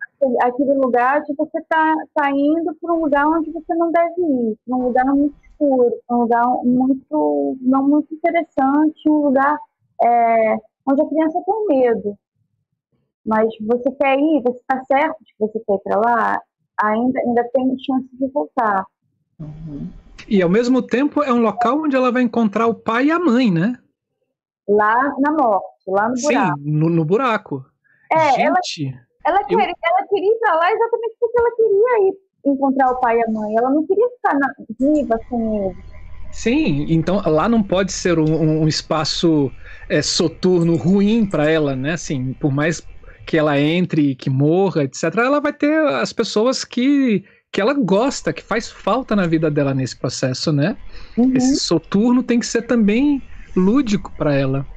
aquele lugar de você tá, tá indo para um lugar onde você não deve ir, para um lugar muito escuro, um lugar muito não muito interessante, um lugar é, onde a criança tem medo. Mas você quer ir, você está certo de que você quer ir para lá, ainda, ainda tem chance de voltar. Uhum. E ao mesmo tempo é um local onde ela vai encontrar o pai e a mãe, né? Lá na morte, lá no buraco. Sim, no, no buraco. É, Gente, ela ela, eu... queria, ela queria ir pra lá exatamente porque ela queria ir encontrar o pai e a mãe. Ela não queria ficar na, viva sem eles. Sim, então lá não pode ser um, um espaço é, soturno ruim para ela, né? Assim, por mais que ela entre, que morra, etc., ela vai ter as pessoas que, que ela gosta, que faz falta na vida dela nesse processo, né? Uhum. Esse soturno tem que ser também lúdico para ela.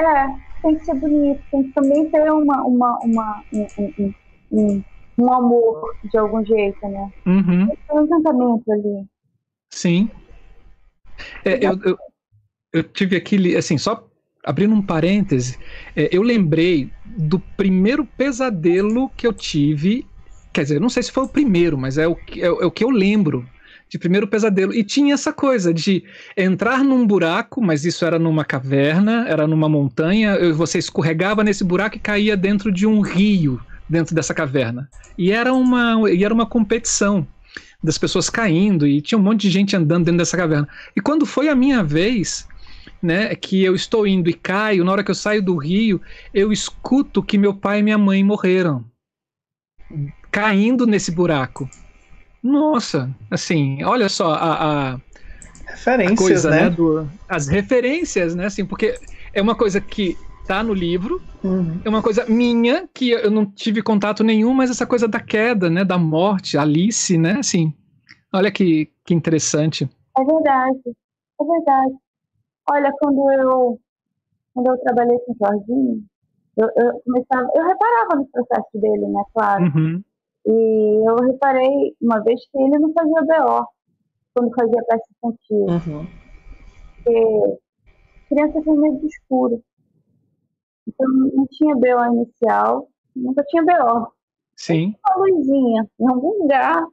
É, tem que ser bonito, tem que também ter uma, uma, uma um, um, um, um amor de algum jeito, né? Uhum. Tem um encantamento ali. Sim. É, eu, eu, eu tive aquele, assim, só abrindo um parêntese, é, eu lembrei do primeiro pesadelo que eu tive. Quer dizer, não sei se foi o primeiro, mas é o, é, é o que eu lembro de primeiro pesadelo. E tinha essa coisa de entrar num buraco, mas isso era numa caverna, era numa montanha, você escorregava nesse buraco e caía dentro de um rio dentro dessa caverna. E era uma, e era uma competição das pessoas caindo e tinha um monte de gente andando dentro dessa caverna. E quando foi a minha vez, né, que eu estou indo e caio, na hora que eu saio do rio, eu escuto que meu pai e minha mãe morreram. Caindo nesse buraco. Nossa, assim, olha só a, a referências, a coisa, né? né do, as referências, né, assim, porque é uma coisa que tá no livro, uhum. é uma coisa minha que eu não tive contato nenhum, mas essa coisa da queda, né, da morte, Alice, né, assim, olha que, que interessante. É verdade, é verdade. Olha, quando eu quando eu trabalhei com o Jorginho, eu, eu começava, eu reparava no processo dele, né, claro. Uhum. E eu reparei uma vez que ele não fazia BO quando fazia peça infantil. Uhum. Porque criança tem medo do escuro. Então não tinha BO inicial, nunca tinha BO. Sim. Uma luzinha em algum lugar.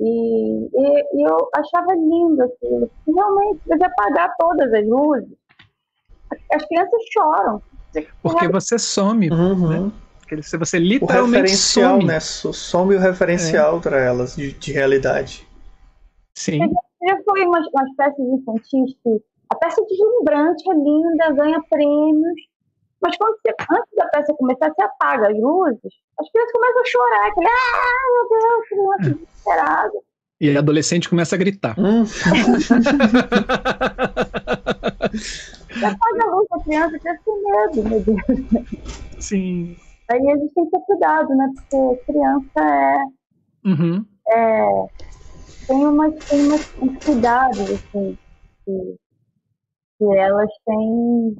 E, e, e eu achava lindo aquilo. Realmente, deve apagar todas as luzes. As crianças choram. Porque você some. Uhum. Né? Você, você literalmente o referencial, some. né? Some o referencial é. para elas de, de, realidade. Sim. Já foi umas, umas peças infantis que a peça deslumbrante é linda, ganha prêmios, mas quando você, antes da peça começar, você apaga as luzes, as crianças começam a chorar, aquele, ah, meu Deus, criança desesperada. E a adolescente começa a gritar. Hum. apaga a luz da criança, você tem medo, meu Deus. Sim. Aí a gente tem que ter cuidado, né? Porque criança é. Uhum. é tem umas, tem umas, uns cuidados, assim, que, que elas têm.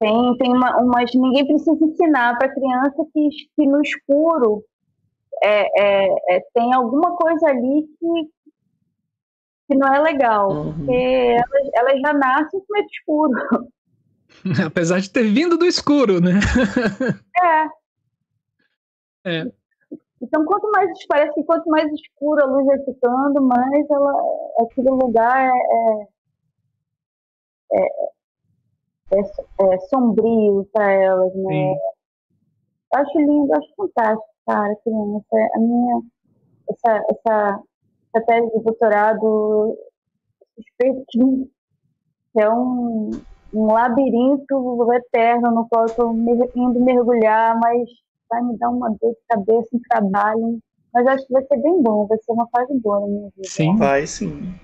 Tem, tem uma, umas. Ninguém precisa ensinar para criança que, que no escuro é, é, é, tem alguma coisa ali que, que não é legal. Uhum. Porque elas, elas já nascem com medo escuro. [LAUGHS] [LAUGHS] Apesar de ter vindo do escuro, né? É. É. Então, quanto mais parece que quanto mais escura a luz vai ficando, mais ela, aquele lugar é, é, é, é sombrio para elas, né? Sim. Eu acho lindo, acho fantástico, cara, criança. A minha essa, essa, essa tese de doutorado suspeito que é um um labirinto eterno no qual eu estou indo mergulhar, mas vai me dar uma dor de cabeça, um trabalho. Mas acho que vai ser bem bom, vai ser uma fase boa na minha vida. Sim. Vai sim.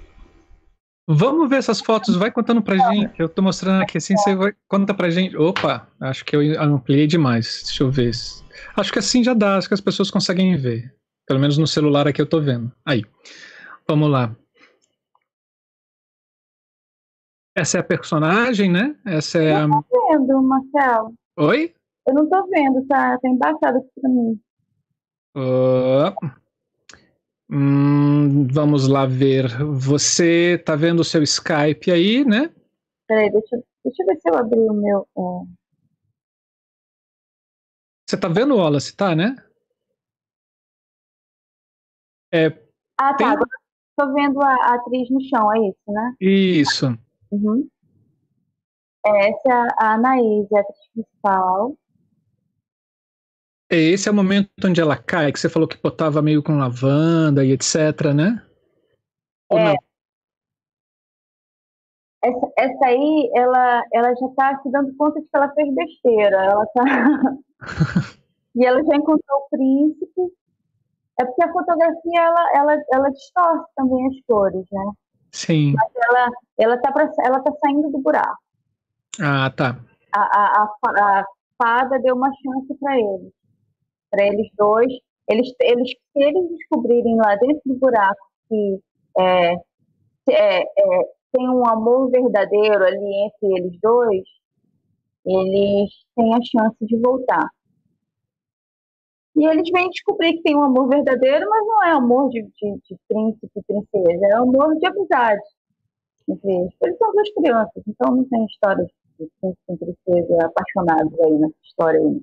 Vamos ver essas fotos, vai contando pra gente. Eu tô mostrando aqui assim, você vai conta pra gente. Opa, acho que eu ampliei demais. Deixa eu ver. Acho que assim já dá, acho que as pessoas conseguem ver. Pelo menos no celular aqui eu tô vendo. Aí. Vamos lá. Essa é a personagem, né? Essa é a. Eu não tô vendo, Marcelo. Oi? Eu não tô vendo, tá? Tá embaixado aqui pra mim. Uh, hum, vamos lá ver. Você tá vendo o seu Skype aí, né? Peraí, deixa, deixa eu ver se eu abri o meu. É... Você tá vendo, Wallace? Tá, né? É, Ah, tá. Tem- tô vendo a, a atriz no chão, é isso, né? isso. Uhum. Essa é a- Anaís, é a principal. Esse é o momento onde ela cai, que você falou que botava meio com lavanda e etc, né? Ou É. não? Essa, essa aí, ela, ela já tá se dando conta de que ela fez besteira. Ela tá. [LAUGHS] e ela já encontrou o príncipe. É porque a fotografia, ela, ela, ela distorce também as cores, né? Sim. Ela, ela, tá, pra, ela tá saindo do buraco. Ah, tá. A, a, a, a fada deu uma chance para eles. Para eles dois Eles, eles, se eles descobrirem lá dentro do buraco que é, é, é, tem um amor verdadeiro ali entre eles dois, eles têm a chance de voltar. E eles vêm descobrir que tem um amor verdadeiro, mas não é amor de, de, de príncipe e princesa, é amor de amizade entre eles. Eles são duas crianças, então não tem história de príncipe e princesa apaixonados aí nessa história aí.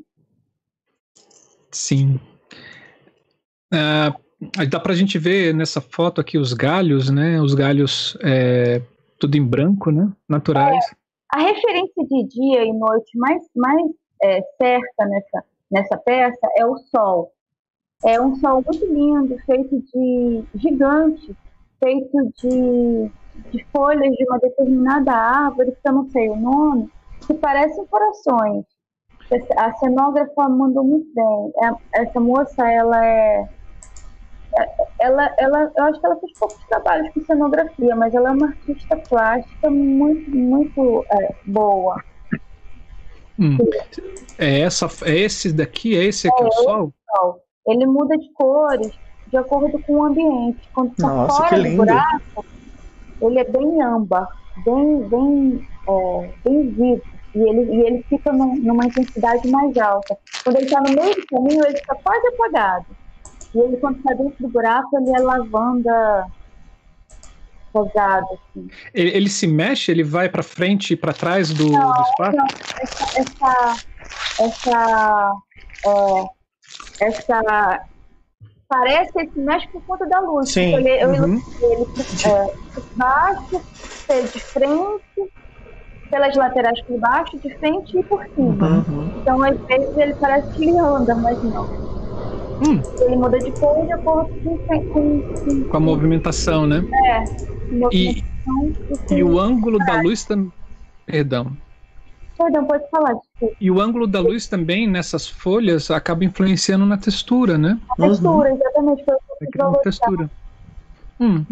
Sim. Uh, dá pra gente ver nessa foto aqui os galhos, né? Os galhos é, tudo em branco, né? Naturais. É, a referência de dia e noite mais, mais é, certa nessa nessa peça é o sol. É um sol muito lindo, feito de gigante, feito de, de folhas de uma determinada árvore, que eu não sei o nome, que parecem corações. A cenógrafa mandou muito bem. É, essa moça, ela é, é. Ela, ela, eu acho que ela fez poucos trabalhos com cenografia, mas ela é uma artista plástica muito, muito é, boa. Hum. É, essa, é esse daqui? É esse aqui é, o sol? sol? Ele muda de cores de acordo com o ambiente. Quando está fora do buraco, ele é bem âmbar, bem, bem, é, bem vivo. E ele, e ele fica num, numa intensidade mais alta. Quando ele está no meio do caminho, ele está quase apagado. E ele, quando está dentro do buraco, ele é lavanda pesado. Assim. Ele, ele, se mexe? Ele vai para frente e para trás do, não, do espaço? Não, essa, essa, essa, é, essa parece que ele se mexe por conta da luz. Sim. Ele, uhum. ele, ele é, por baixo, de frente, pelas laterais por baixo, de frente e por cima. Uhum. Então, às vezes, ele parece que ele anda, mas não. Hum. Ele muda de cor de acordo com, com, com, com a movimentação, né? É. E, e o ângulo da luz também. Perdão. Perdão, pode falar. Desculpa. E o ângulo da luz também nessas folhas acaba influenciando na textura, né? A textura, uhum. exatamente. Foi o que textura. Hum.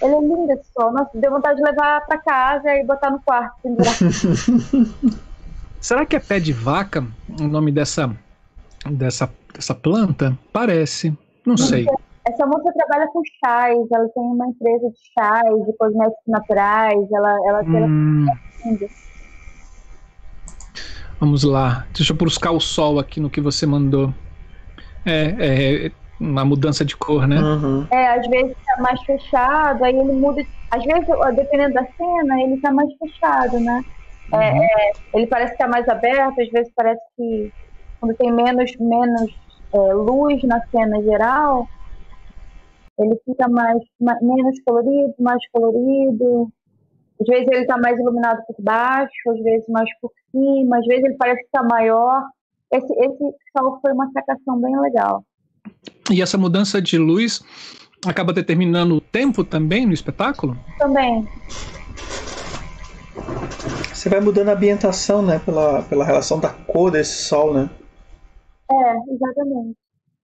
Ele é lindo esse sol. Nossa, deu vontade de levar para casa e botar no quarto. [LAUGHS] [LAUGHS] Será que é pé de vaca o nome dessa, dessa, dessa planta? Parece. Não, sei. sei. Essa moça trabalha com chás, ela tem uma empresa de chás, de cosméticos naturais, ela, ela hum. Vamos lá, deixa eu buscar o sol aqui no que você mandou. É, é uma mudança de cor, né? Uhum. É, às vezes tá mais fechado, aí ele muda. Às vezes, dependendo da cena, ele tá mais fechado, né? É, uhum. É, ele parece que tá mais aberto, às vezes parece que quando tem menos, menos é, luz na cena geral, ele fica mais, mais, menos colorido, mais colorido. Às vezes ele está mais iluminado por baixo, às vezes mais por cima, às vezes ele parece estar tá maior. Esse, esse sol foi uma sacação bem legal. E essa mudança de luz acaba determinando o tempo também no espetáculo? Também. Você vai mudando a ambientação, né? Pela, pela relação da cor desse sol, né? É, exatamente.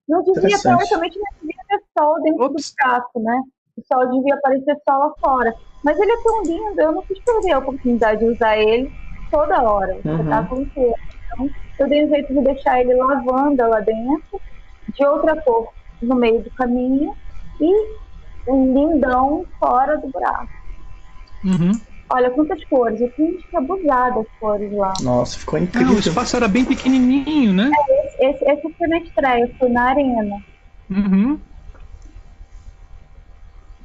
Não devia, teoricamente, não devia ter sol dentro Ops. do buraco, né? O sol devia aparecer só lá fora. Mas ele é tão lindo, eu não quis perder a oportunidade de usar ele toda hora, o uhum. espetáculo inteiro. Então, eu dei um jeito de deixar ele lavanda lá dentro, de outra cor no meio do caminho e um lindão fora do buraco. Uhum. Olha quantas cores, eu tinha que abusar as cores lá. Nossa, ficou incrível. Ah, o espaço era bem pequenininho, né? É, esse, esse foi na estreia, foi na arena. Uhum.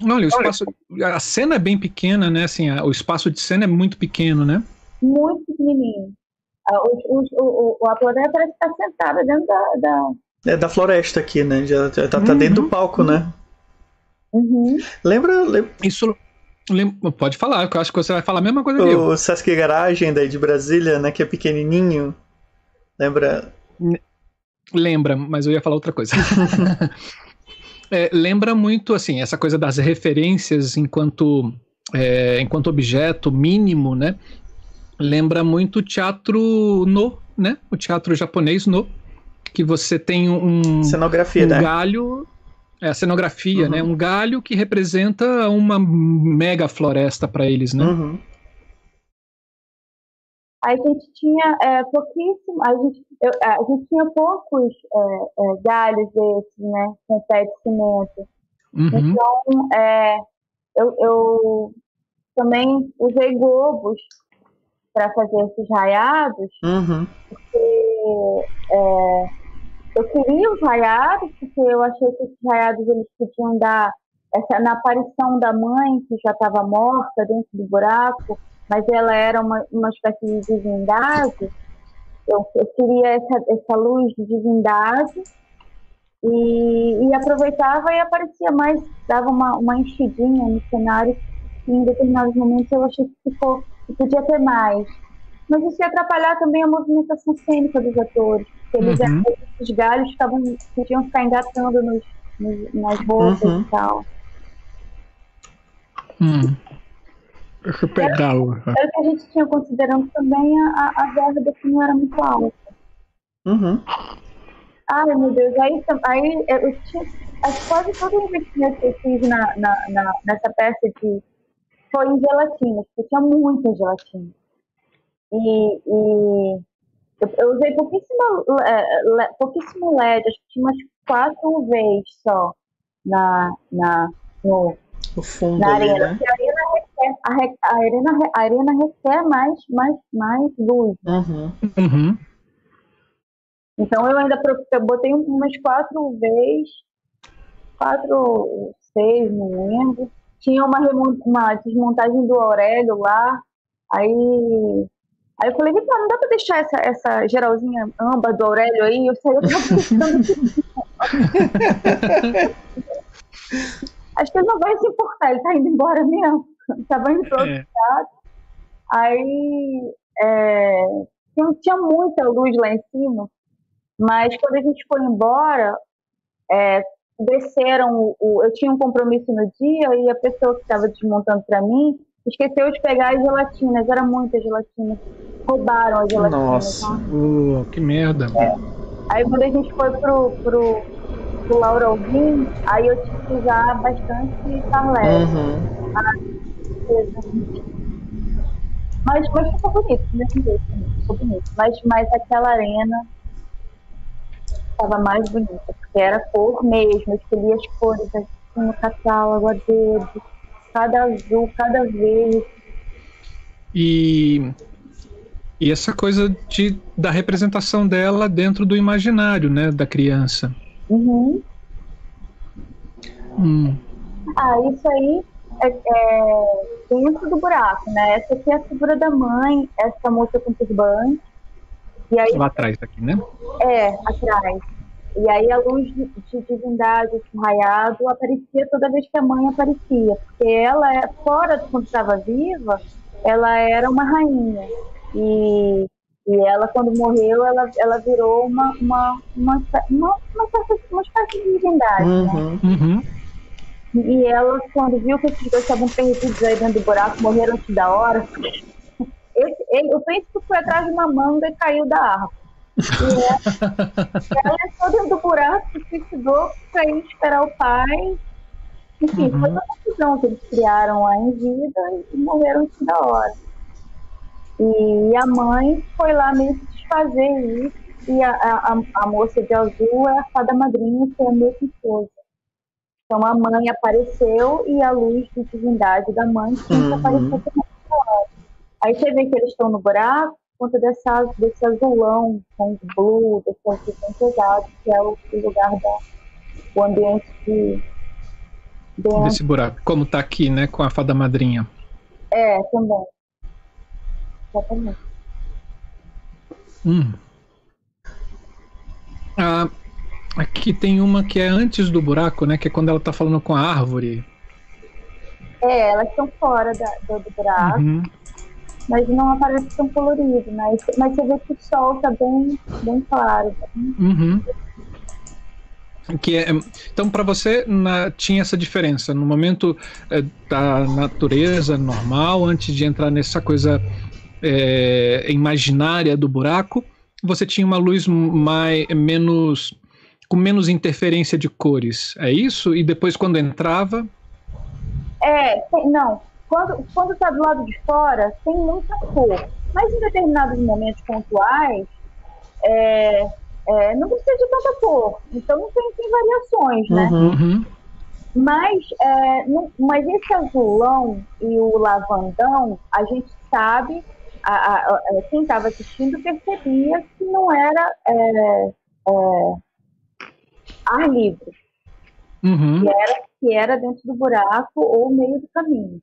Olha, o espaço, a cena é bem pequena, né? Assim, o espaço de cena é muito pequeno, né? Muito pequenininho. O, o, o, a plateia parece estar sentada dentro da, da... É da floresta aqui, né? Já, já tá, tá dentro do uhum. palco, né? Uhum. Lembra, lembra, Isso Pode falar, eu acho que você vai falar a mesma coisa que O Sesc Garagem daí de Brasília, né? Que é pequenininho. Lembra? Lembra, mas eu ia falar outra coisa. [LAUGHS] é, lembra muito, assim, essa coisa das referências enquanto, é, enquanto objeto mínimo, né? Lembra muito o teatro no, né? O teatro japonês no, que você tem um, Cenografia, um né? galho é a cenografia, né? uhum. né? Um galho que representa uma mega floresta para eles, né? Uhum. a gente tinha é, pouquíssimo, a gente, eu, a gente tinha poucos é, é, galhos desses, né, com pé de cimento. Uhum. Então, é, eu, eu também usei globos para fazer esses raiados, uhum. porque é, eu queria os raiados, porque eu achei que esses raiados eles podiam dar essa, na aparição da mãe, que já estava morta dentro do buraco, mas ela era uma, uma espécie de divindade. Eu, eu queria essa, essa luz de divindade e, e, aproveitava e aparecia mais, dava uma, uma enchidinha no cenário e em determinados momentos eu achei que ficou que podia ter mais. Mas isso ia atrapalhar também a movimentação cênica dos atores, porque eles, uhum. os galhos estavam, podiam ficar engatando nos, nos, nas roupas uhum. e tal. Hum. Deixa eu pegá-lo. Era o que a gente tinha considerando também a, a verba que não era muito alta. Uhum. Ai, meu Deus, aí, aí eu tinha. Quase todo o investimento que eu fiz na, na, na, nessa peça de foi em gelatina, porque tinha muita gelatina. E, e eu, eu, usei pouquíssimo, é, pouquíssimo LED, acho que tinha umas quatro vezes só na, na, no, fundo na ali, arena. Né? A, arena requer, a, a, arena, a arena requer mais, mais, mais luz. Uhum. Uhum. Então eu ainda eu botei umas quatro vezes, quatro, seis, não lembro tinha uma, uma desmontagem do Aurélio lá, aí Aí eu falei, Vitor, não dá pra deixar essa, essa geralzinha âmbar do Aurélio aí? Eu saí, eu Acho que ele não vai se importar, ele tá indo embora mesmo. [LAUGHS] Tava indo pro outro é. Aí é, tinha, tinha muita luz lá em cima, mas quando a gente foi embora, é, desceram o, eu tinha um compromisso no dia e a pessoa que estava desmontando para mim esqueceu de pegar as gelatinas, era muita gelatina. Roubaram as gelatinas. Nossa, uh, que merda. É. Aí quando a gente foi pro, pro, pro Laura Alvim, aí eu tive que usar bastante tarlete. Uhum. Mas, mas ficou bonito, mesmo jeito, ficou bonito. Mas, mas aquela arena estava mais bonita, porque era cor mesmo, eu escolhi as cores assim, no catálogo a dedo, cada azul, cada verde. E, e essa coisa de, da representação dela dentro do imaginário, né, da criança. Uhum. Hum. Ah, isso aí é, é, dentro do buraco, né? Essa aqui é a figura da mãe, essa moça com turbante. E aí, Lá atrás aqui, né? É, atrás. E aí a luz de, de divindade, raiado, aparecia toda vez que a mãe aparecia, porque ela, é, fora de quando estava viva, ela era uma rainha. E, e ela, quando morreu, ela, ela virou uma, uma, uma, uma, uma, uma espécie de divindade. Né? Uhum. Né? Uhum. E ela, quando viu que esses dois estavam perdidos aí dentro do buraco, morreram antes da hora, esse, ele, o príncipe foi atrás de uma manga e caiu da árvore. E ela entrou dentro do buraco, se suicidou para ir esperar o pai. Enfim, uhum. foi uma confusão que eles criaram lá em vida e morreram antes da hora. E a mãe foi lá meio que desfazer isso. E a, a, a moça de azul é a fada madrinha, que é a mesma esposa. Então a mãe apareceu e a luz de divindade da mãe que uhum. aparecer também. Aí você vê que eles estão no buraco, conta dessa, desse azulão com blue, desse azul bem pesado, que é o, lugar da, o ambiente de. Dentro. Desse buraco, como tá aqui, né, com a fada madrinha. É, também. Exatamente. Hum. Ah, aqui tem uma que é antes do buraco, né? Que é quando ela tá falando com a árvore. É, elas estão fora da, do, do buraco. Uhum mas não aparece tão colorido, né? Mas você vê que o sol tá bem, bem claro. Uhum. Que é, então, para você, na, tinha essa diferença no momento é, da natureza normal, antes de entrar nessa coisa é, imaginária do buraco, você tinha uma luz mais, menos, com menos interferência de cores, é isso? E depois, quando entrava? É, não quando quando está do lado de fora tem muita cor, mas em determinados momentos pontuais é, é, não precisa de tanta cor, então não tem, tem variações, né? Uhum. Mas, é, não, mas esse azulão e o lavandão, a gente sabe, a, a, a, quem estava assistindo percebia que não era é, é, ar livre, Uhum. que era, que era dentro do buraco ou meio do caminho.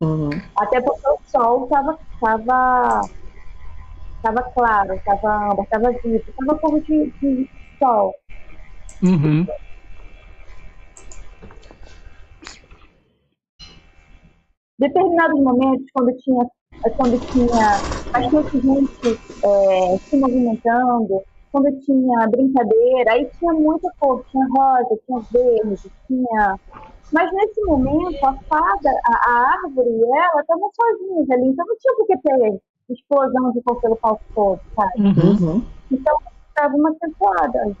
Uhum. Até porque o sol estava tava, tava claro, estava âmbar, estava vivo, estava como de, de sol. Uhum. determinados momentos, quando tinha, quando tinha bastante gente é, se movimentando, quando tinha brincadeira, aí tinha muita cor, tinha rosa, tinha verde, tinha. Mas nesse momento, a fada, a, a árvore e ela estavam sozinhas ali, então não tinha por que ter explosão de pelo palco todo, sabe? Uhum. Uhum. Então estava uma temporada ali,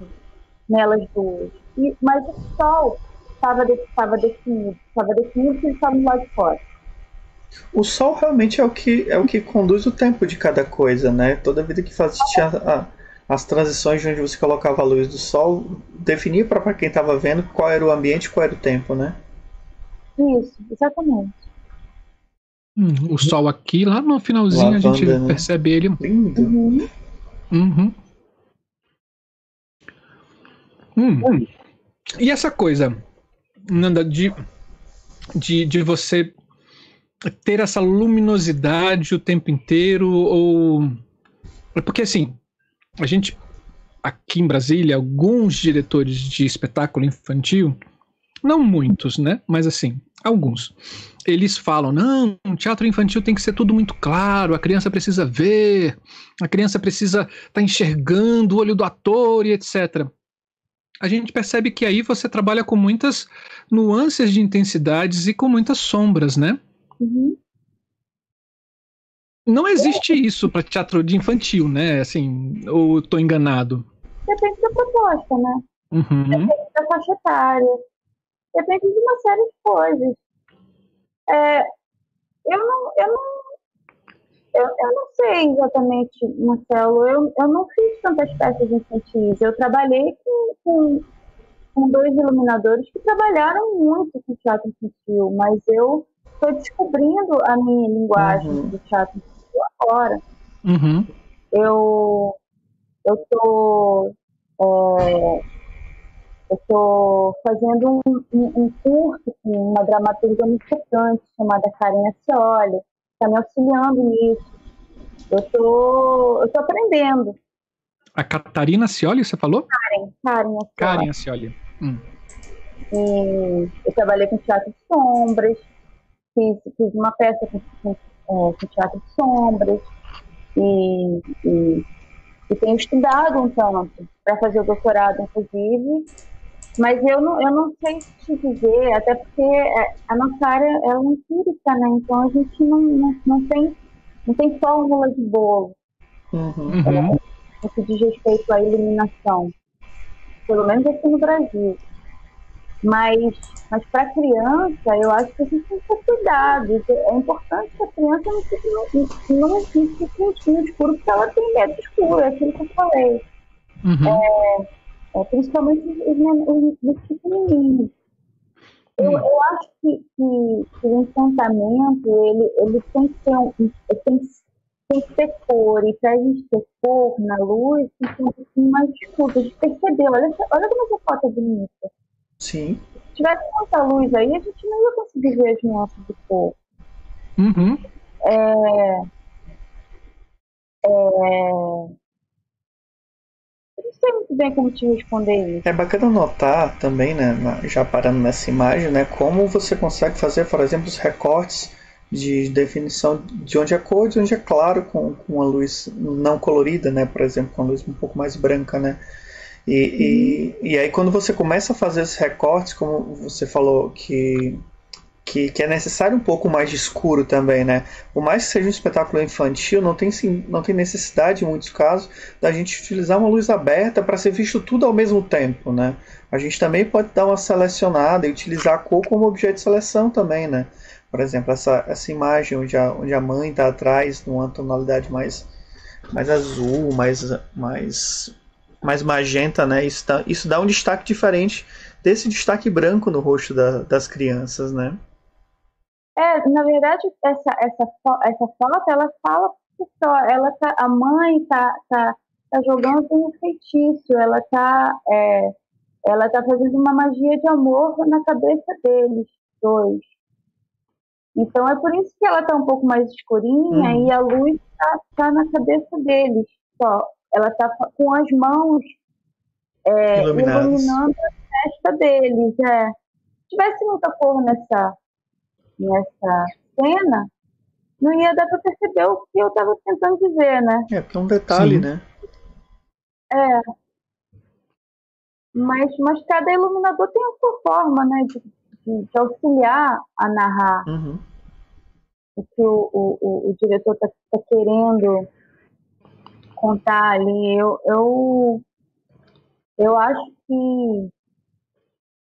nelas duas. E, mas o sol estava de, tava definido, estava definido porque ele estava do lado de fora. O sol realmente é o que é o que conduz o tempo de cada coisa, né? Toda vida que faz tinha a- as transições de onde você colocava a luz do sol, definia para quem estava vendo qual era o ambiente, qual era o tempo, né? Isso, exatamente. Hum, o sol aqui, lá no finalzinho, a gente Lavanda, né? percebe ele. Lindo. Uhum. Uhum. Hum. E essa coisa, Nanda, de, de, de você ter essa luminosidade o tempo inteiro, ou. Porque assim, a gente, aqui em Brasília, alguns diretores de espetáculo infantil, não muitos, né? Mas assim, alguns. Eles falam: não, teatro infantil tem que ser tudo muito claro, a criança precisa ver, a criança precisa estar tá enxergando o olho do ator e etc. A gente percebe que aí você trabalha com muitas nuances de intensidades e com muitas sombras, né? Uhum. Não existe isso para teatro de infantil, né? Assim, ou estou enganado? Depende da proposta, né? Uhum. Depende da faixa etária. Depende de uma série de coisas. É, eu não, eu não, eu, eu não sei exatamente, Marcelo. Eu, eu não fiz tantas peças infantis. Eu trabalhei com, com, com dois iluminadores que trabalharam muito com teatro infantil, mas eu estou descobrindo a minha linguagem Uhum. do teatro infantil agora. Uhum. eu eu tô é, eu tô fazendo um, um, curso com uma dramaturga muito importante chamada Karen Ascioli, está me auxiliando nisso. Eu tô, eu tô aprendendo. A Catarina Cioli, você falou? Karen, Karen Ascioli. Karen Cioli. Hum. E eu trabalhei com teatro de sombras, fiz, fiz uma peça com, com, é, com teatro de sombras e, e, e tenho estudado um tanto para fazer o doutorado, inclusive, mas eu não, eu não sei te dizer, até porque é, a nossa área é uma empírica, né? Então a gente não, não, não, tem, não tem fórmula de bolo Uhum. Uhum. no que diz respeito à iluminação, pelo menos aqui no Brasil. Mas, mas para criança, eu acho que a gente tem que ter cuidado. É importante que a criança não fique não, não fique no escuro, porque ela tem medo do escuro, é aquilo que eu falei. Uhum. É, principalmente os, os, os pequenininhos. Eu, Hum. eu acho que, que, que o encantamento, ele, ele tem que ter um, tem, tem que ter cor, e para a gente ter cor na luz, tem que ter um pouquinho mais de de perceber. Olha, olha como essa foto é bonita. Sim. Se tivesse muita luz aí, a gente não ia conseguir ver as nuances de cor. Uhum. É, é, eu não sei muito bem como te responder isso. É bacana notar também, né, já parando nessa imagem, né, como você consegue fazer, por exemplo, os recortes de definição de onde é cor, de onde é claro, com, com uma luz não colorida, né, por exemplo, com uma luz um pouco mais branca, né. E, e, e aí quando você começa a fazer esses recortes, como você falou que, que, que é necessário um pouco mais de escuro também, né? Por mais que seja um espetáculo infantil, não tem, sim- não tem necessidade, em muitos casos, da gente utilizar uma luz aberta para ser visto tudo ao mesmo tempo, né? A gente também pode dar uma selecionada e utilizar a cor como objeto de seleção também, né? Por exemplo, essa, essa imagem onde a, onde a mãe está atrás, numa tonalidade mais, mais azul, mais, mais, mais magenta, né? Isso, tá, isso dá um destaque diferente desse destaque branco no rosto da, das crianças, né? É, na verdade, essa, essa, essa foto, ela fala só, ela tá, a mãe tá, tá, tá jogando um feitiço, ela tá, é, ela tá fazendo uma magia de amor na cabeça deles dois. Então é por isso que ela tá um pouco mais escurinha hum. e a luz tá, tá, na cabeça deles só. Ela tá com as mãos é, iluminando a testa deles. É. Se tivesse muita cor nessa, nessa cena, não ia dar para perceber o que eu estava tentando dizer, né? É, porque é um detalhe, Sim. né? É. Mas, mas cada iluminador tem a sua forma, né? De, de, de auxiliar a narrar uhum. o que o, o, o, diretor está tá querendo contar ali. Eu, eu, eu acho que,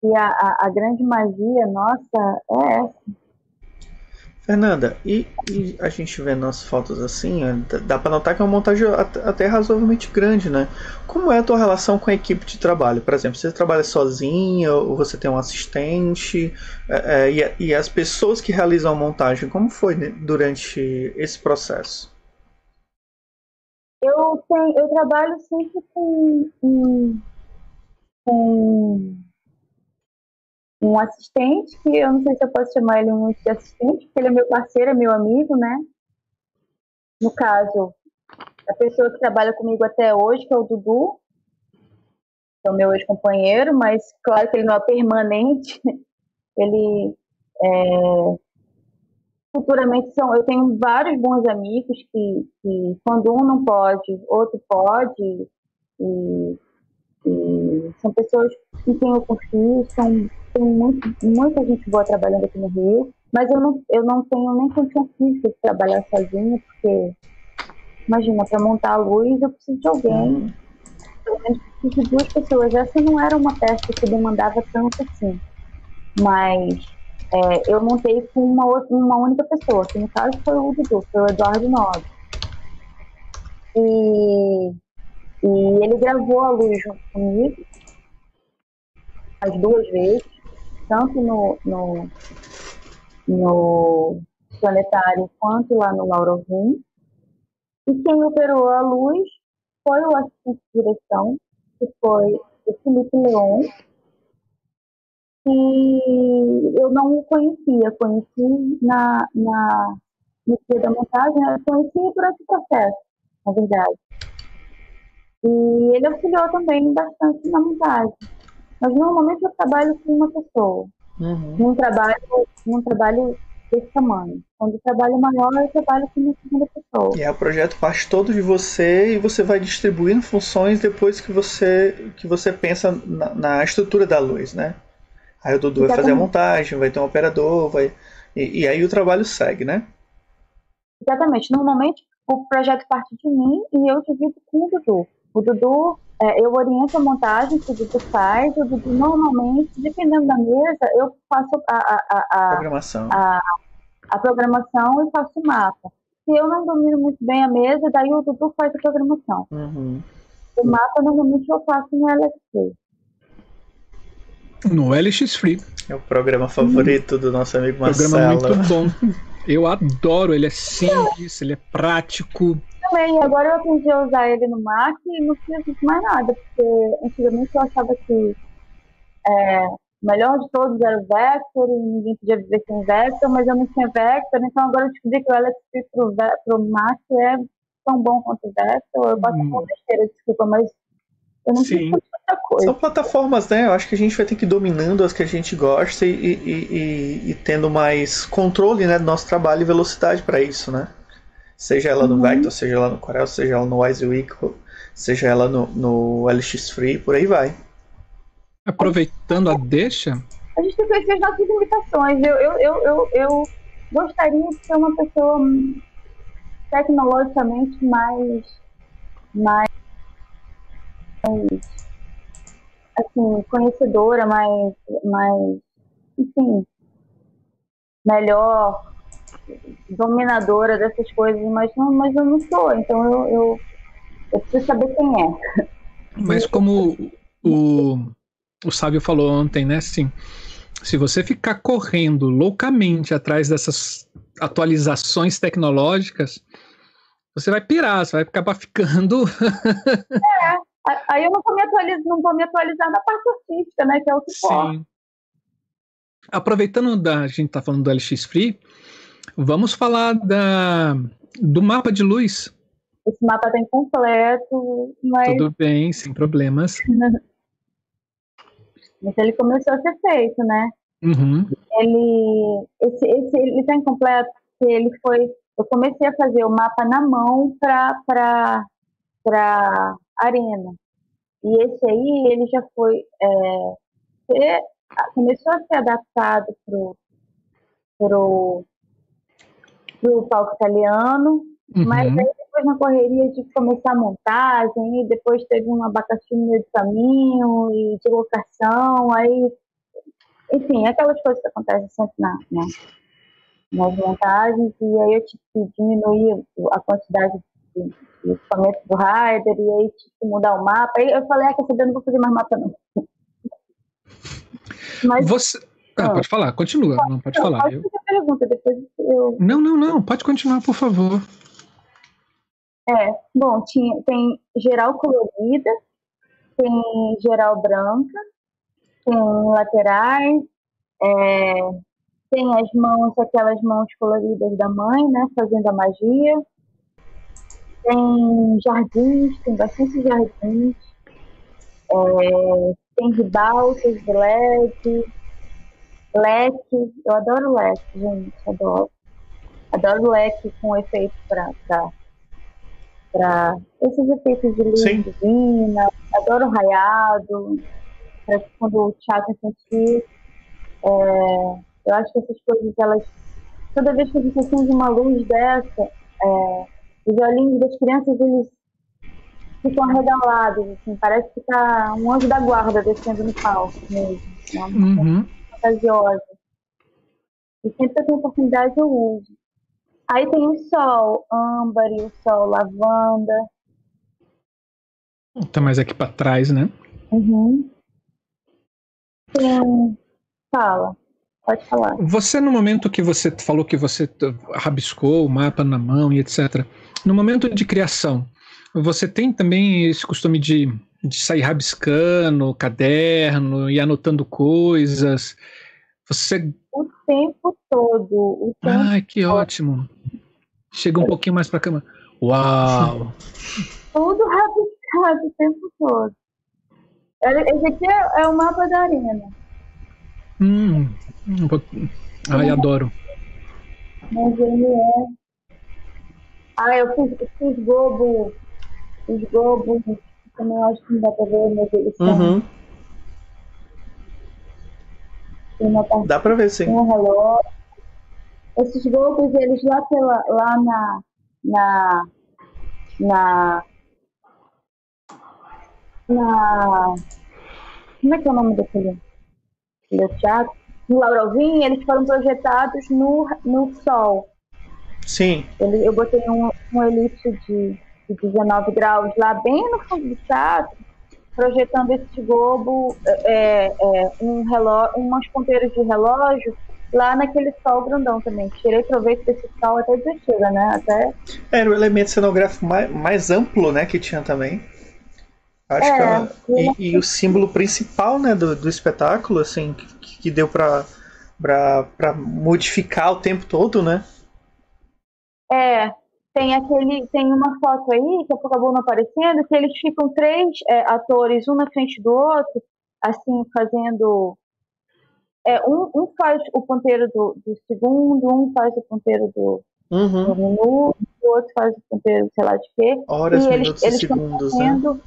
que a, a, grande magia nossa é essa Fernanda, e, e, a gente vendo as fotos assim, dá para notar que é uma montagem até razoavelmente grande, né? Como é a tua relação com a equipe de trabalho? Por exemplo, você trabalha sozinha ou você tem um assistente? É, é, e, e, as pessoas que realizam a montagem, como foi durante esse processo? Eu, tenho, eu trabalho sempre com, com, com um assistente, que eu não sei se eu posso chamar ele um assistente, porque ele é meu parceiro, é meu amigo, né? No caso, a pessoa que trabalha comigo até hoje, que é o Dudu, que é o meu ex-companheiro, mas claro que ele não é permanente, [LAUGHS] ele é, futuramente são, eu tenho vários bons amigos que, que quando um não pode, outro pode, e, e são pessoas em quem eu confio, são tem muito, muita gente boa trabalhando aqui no Rio, mas eu não, eu não tenho nem condição física de trabalhar sozinha, porque, imagina, para montar a luz eu preciso de alguém, pelo menos preciso de duas pessoas. Essa não era uma peça que demandava tanto assim, mas é, eu montei com uma, uma única pessoa, que no caso foi o Dudu, foi o Eduardo Nobre. E, e ele gravou a luz junto comigo as duas vezes tanto no, no, no planetário quanto lá no Laura Room. E quem operou a luz foi o assistente de direção, que foi o Felipe Leon, e eu não o conhecia, conheci na, na, no dia da montagem, eu conheci durante o processo, na verdade. E ele auxiliou também bastante na montagem. Mas normalmente eu trabalho com uma pessoa. Uhum. Num trabalho, num trabalho desse tamanho. Quando o trabalho é maior, eu trabalho com uma segunda pessoa. E aí o projeto parte todo de você e você vai distribuindo funções depois que você, que você pensa na, na estrutura da luz, né? Aí o Dudu vai fazer a montagem, vai ter um operador, vai. E, e, aí o trabalho segue, né? Exatamente. Normalmente o projeto parte de mim e eu divido com o Dudu. O Dudu é, eu oriento a montagem que o Dudu faz, o Dudu normalmente, dependendo da mesa, eu faço a, a, a, programação. a, a programação e faço o mapa. Se eu não domino muito bem a mesa, daí o Dudu faz a programação. Uhum. O mapa normalmente eu faço no LXP. No LX Free. É o programa favorito do nosso amigo Marcelo. Programa muito bom. Eu adoro, ele é simples, ele é prático também. Agora eu aprendi a usar ele no Mac e não fiz mais nada, porque antigamente eu achava que é, o melhor de todos era o Vector e ninguém podia viver sem Vector, mas eu não tinha Vector, então agora eu descobri que o LXP pro, pro Mac é tão bom quanto o Vector. Eu boto hum. uma besteira, desculpa, mas eu não Sim. São plataformas, né? Eu acho que a gente vai ter que ir dominando as que a gente gosta e, e, e, e tendo mais controle né, do nosso trabalho e velocidade para isso, né? Seja ela no uhum. Vector, seja ela no Corel, seja ela no WYSIWYG, seja ela no, no LX Free, por aí vai. Aproveitando a deixa. A gente tem que conhecer as nossas limitações. Eu, eu, eu, eu, eu gostaria de ser uma pessoa tecnologicamente mais. mais. Assim, conhecedora, mais. mais enfim, melhor dominadora dessas coisas, mas não, mas eu não sou, então eu, eu, eu preciso saber quem é. Mas como o, o sábio falou ontem, né? Assim, se você ficar correndo loucamente atrás dessas atualizações tecnológicas, você vai pirar, você vai acabar [LAUGHS] ficando. é, aí eu não vou me atualizar, não vou me atualizar na parte artística, né? Que é o que Sim. Aproveitando da a gente tá falando do LX Free, vamos falar da do mapa de luz. Esse mapa tá incompleto, mas. Tudo bem, sem problemas. [LAUGHS] mas ele começou a ser feito, né? Uhum. Ele, esse, esse, ele tá incompleto porque ele foi. Eu comecei a fazer o mapa na mão para para arena. E esse aí, ele já foi. É, ser, começou a ser adaptado pro, pro, pro palco italiano, uhum. mas aí depois na correria de começar a montagem, e depois teve um abacaxi no meio do caminho, e de locação, aí, enfim, aquelas coisas que acontecem sempre na, na, nas montagens, e aí eu tive que diminuir a quantidade de, de equipamento do rider, e aí que mudar o mapa, aí eu falei, ah, quer saber, não vou fazer mais mapa não. [LAUGHS] Mas, Você... Ah, pode falar, continua, não pode não, falar. Pode eu... pergunta, depois eu... Não, não, não, pode continuar, por favor. É, bom, tinha, tem geral colorida, tem geral branca, tem laterais, é, tem as mãos, aquelas mãos coloridas da mãe, né, fazendo a magia. Tem jardins, tem bastante jardins. É, tem ribaltas LED, leque. Eu adoro leque, gente, adoro. Adoro leque com efeito para para esses efeitos de luz divina, adoro raiado, para quando o teatro sentir. É, eu acho que essas coisas, elas, toda vez que a gente acende uma luz dessa, é, os olhinhos das crianças, eles ficam arregalados, assim, parece que tá um anjo da guarda descendo no palco mesmo, né? Uhum. fantasiosa. E sempre que eu tenho oportunidade eu uso. Aí tem o sol âmbar e o sol lavanda. Tá mais aqui para trás, né? Uhum. Tem... Fala. Pode falar. Você, no momento que você falou que você rabiscou o mapa na mão e etc., no momento de criação, você tem também esse costume de, de sair rabiscando caderno e anotando coisas? Você o tempo todo. O tempo Ai, que todo. ótimo. Chega um pouquinho mais para a cama. Uau! Tudo rabiscado o tempo todo. Esse aqui é, é o mapa da arena. Hum, Ai, adoro. Mas ele é. Ah, eu fiz, fiz gobo. Os gobos também acho que não dá pra ver, eles são. Uhum. Dá pra ver, sim. Um relógio. Esses golpes, eles lá, pela, lá na, na, na, na, como é que é o nome daquele, daquele teatro? No Laurovinho, eles foram projetados no, no Sol. Sim. Ele, eu botei um, um elipse de, de 19 graus lá bem no fundo do teatro projetando esse globo, é, é, um relógio, umas ponteiras de relógio lá naquele sol grandão também. Tirei proveito desse sol até descida, né? Até... Era o elemento cenográfico mais, mais amplo, né, que tinha também. Acho é, que ela, e, e, o símbolo principal, né, do, do espetáculo, assim, que, que deu para para modificar o tempo todo, né? É, tem aquele tem uma foto aí que acabou não aparecendo que eles ficam três é, atores um na frente do outro assim fazendo é, um, um faz o ponteiro do, do, segundo um faz o ponteiro do, uhum. do minuto o outro faz o ponteiro sei lá de quê horas e minutos eles, e segundos né? fazendo, né?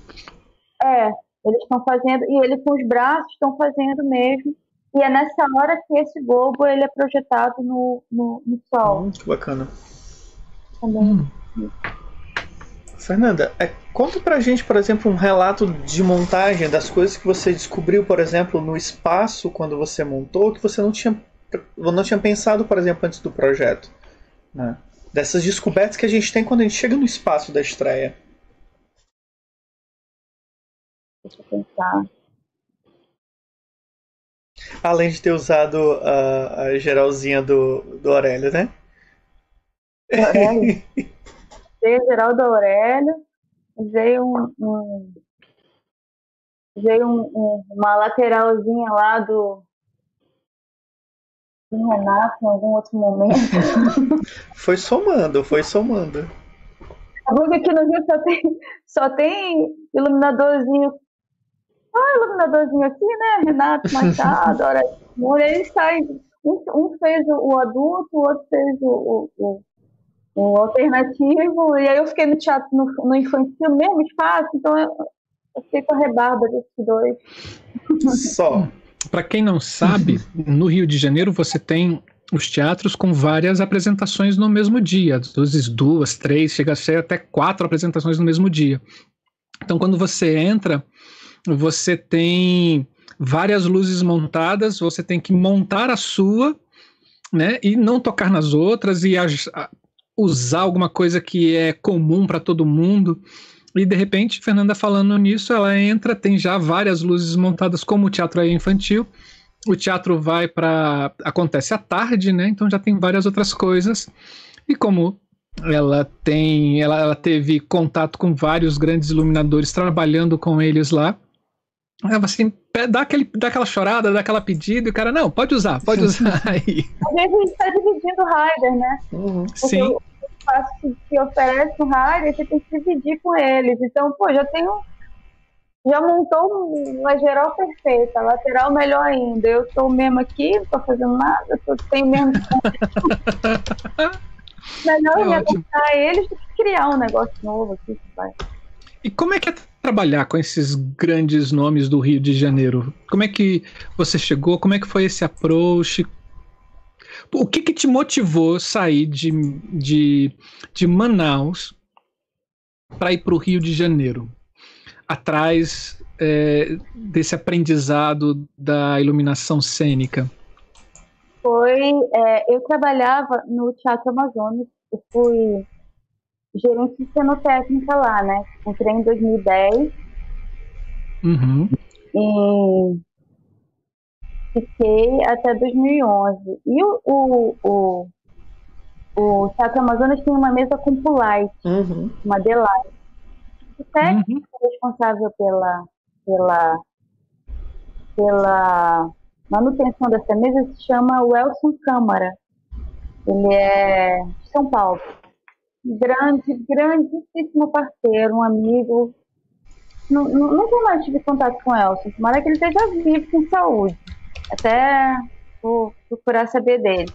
é eles estão fazendo e eles com os braços estão fazendo mesmo e é nessa hora que esse globo ele é projetado no, no, no sol hum, que bacana também. Hum. Fernanda, é, conta pra gente, por exemplo, um relato de montagem das coisas que você descobriu, por exemplo, no espaço quando você montou, que você não tinha não tinha pensado, por exemplo, antes do projeto. Né? Dessas descobertas que a gente tem quando a gente chega no espaço da estreia. Deixa eu pensar. Além de ter usado a, a geralzinha do, do Aurélio, né? Aurélio. Usei a geral do Aurélio, usei um, um usei um, um, uma lateralzinha lá do, do Renato em algum outro momento. [LAUGHS] foi somando, foi somando. A que aqui no Rio só tem, só tem iluminadorzinho ah, iluminadorzinho aqui, né? Renato Machado, hora eles saem. Um, um, fez o, adulto, o outro fez o, o, o, alternativo, e aí eu fiquei no teatro no, no infantil, mesmo espaço, então eu, eu fiquei com a rebarba desses dois. Só. Para quem não sabe, no Rio de Janeiro você tem os teatros com várias apresentações no mesmo dia, às vezes duas, três, chega a ser até quatro apresentações no mesmo dia. Então, quando você entra, você tem várias luzes montadas, você tem que montar a sua, né, e não tocar nas outras e usar alguma coisa que é comum para todo mundo. E de repente, Fernanda falando nisso, ela entra, tem já várias luzes montadas como o teatro é infantil. O teatro vai para acontece à tarde, né? Então já tem várias outras coisas. E como ela tem, ela, ela teve contato com vários grandes iluminadores trabalhando com eles lá ela assim, dá, aquele, dá aquela chorada, dá aquela pedida, e o cara, não, pode usar, pode [LAUGHS] usar [LAUGHS] aí. Às vezes a gente tá dividindo o rider, né? Uhum. Sim. O espaço que, que oferece o rider, você tem que dividir com eles. Então, pô, já tenho. Já montou uma geral perfeita, lateral melhor ainda. Eu tô mesmo aqui, não tô fazendo nada, tô, tenho mesmo. [LAUGHS] melhor é me eles do que criar um negócio novo aqui. Vai. E como é que é trabalhar com esses grandes nomes do Rio de Janeiro? Como é que você chegou? Como é que foi esse approach? O que, que te motivou sair de, de, de Manaus para ir para o Rio de Janeiro? Atrás é, desse aprendizado da iluminação cênica? Foi. É, eu trabalhava no Teatro Amazonas. Eu fui gerente de cenotécnica lá, né? Entrei em 2010. Uhum. E fiquei até 2011. E o, o, o, o Teatro Amazonas tem uma mesa com Pulite, uhum. uma Delight. O técnico uhum. responsável pela, pela, pela manutenção dessa mesa se chama Welson Câmara. Ele é de São Paulo grande, grandíssimo parceiro, um amigo. Nunca mais tive contato com o Elson. Tomara que ele esteja vivo com saúde. Até vou procurar saber dele.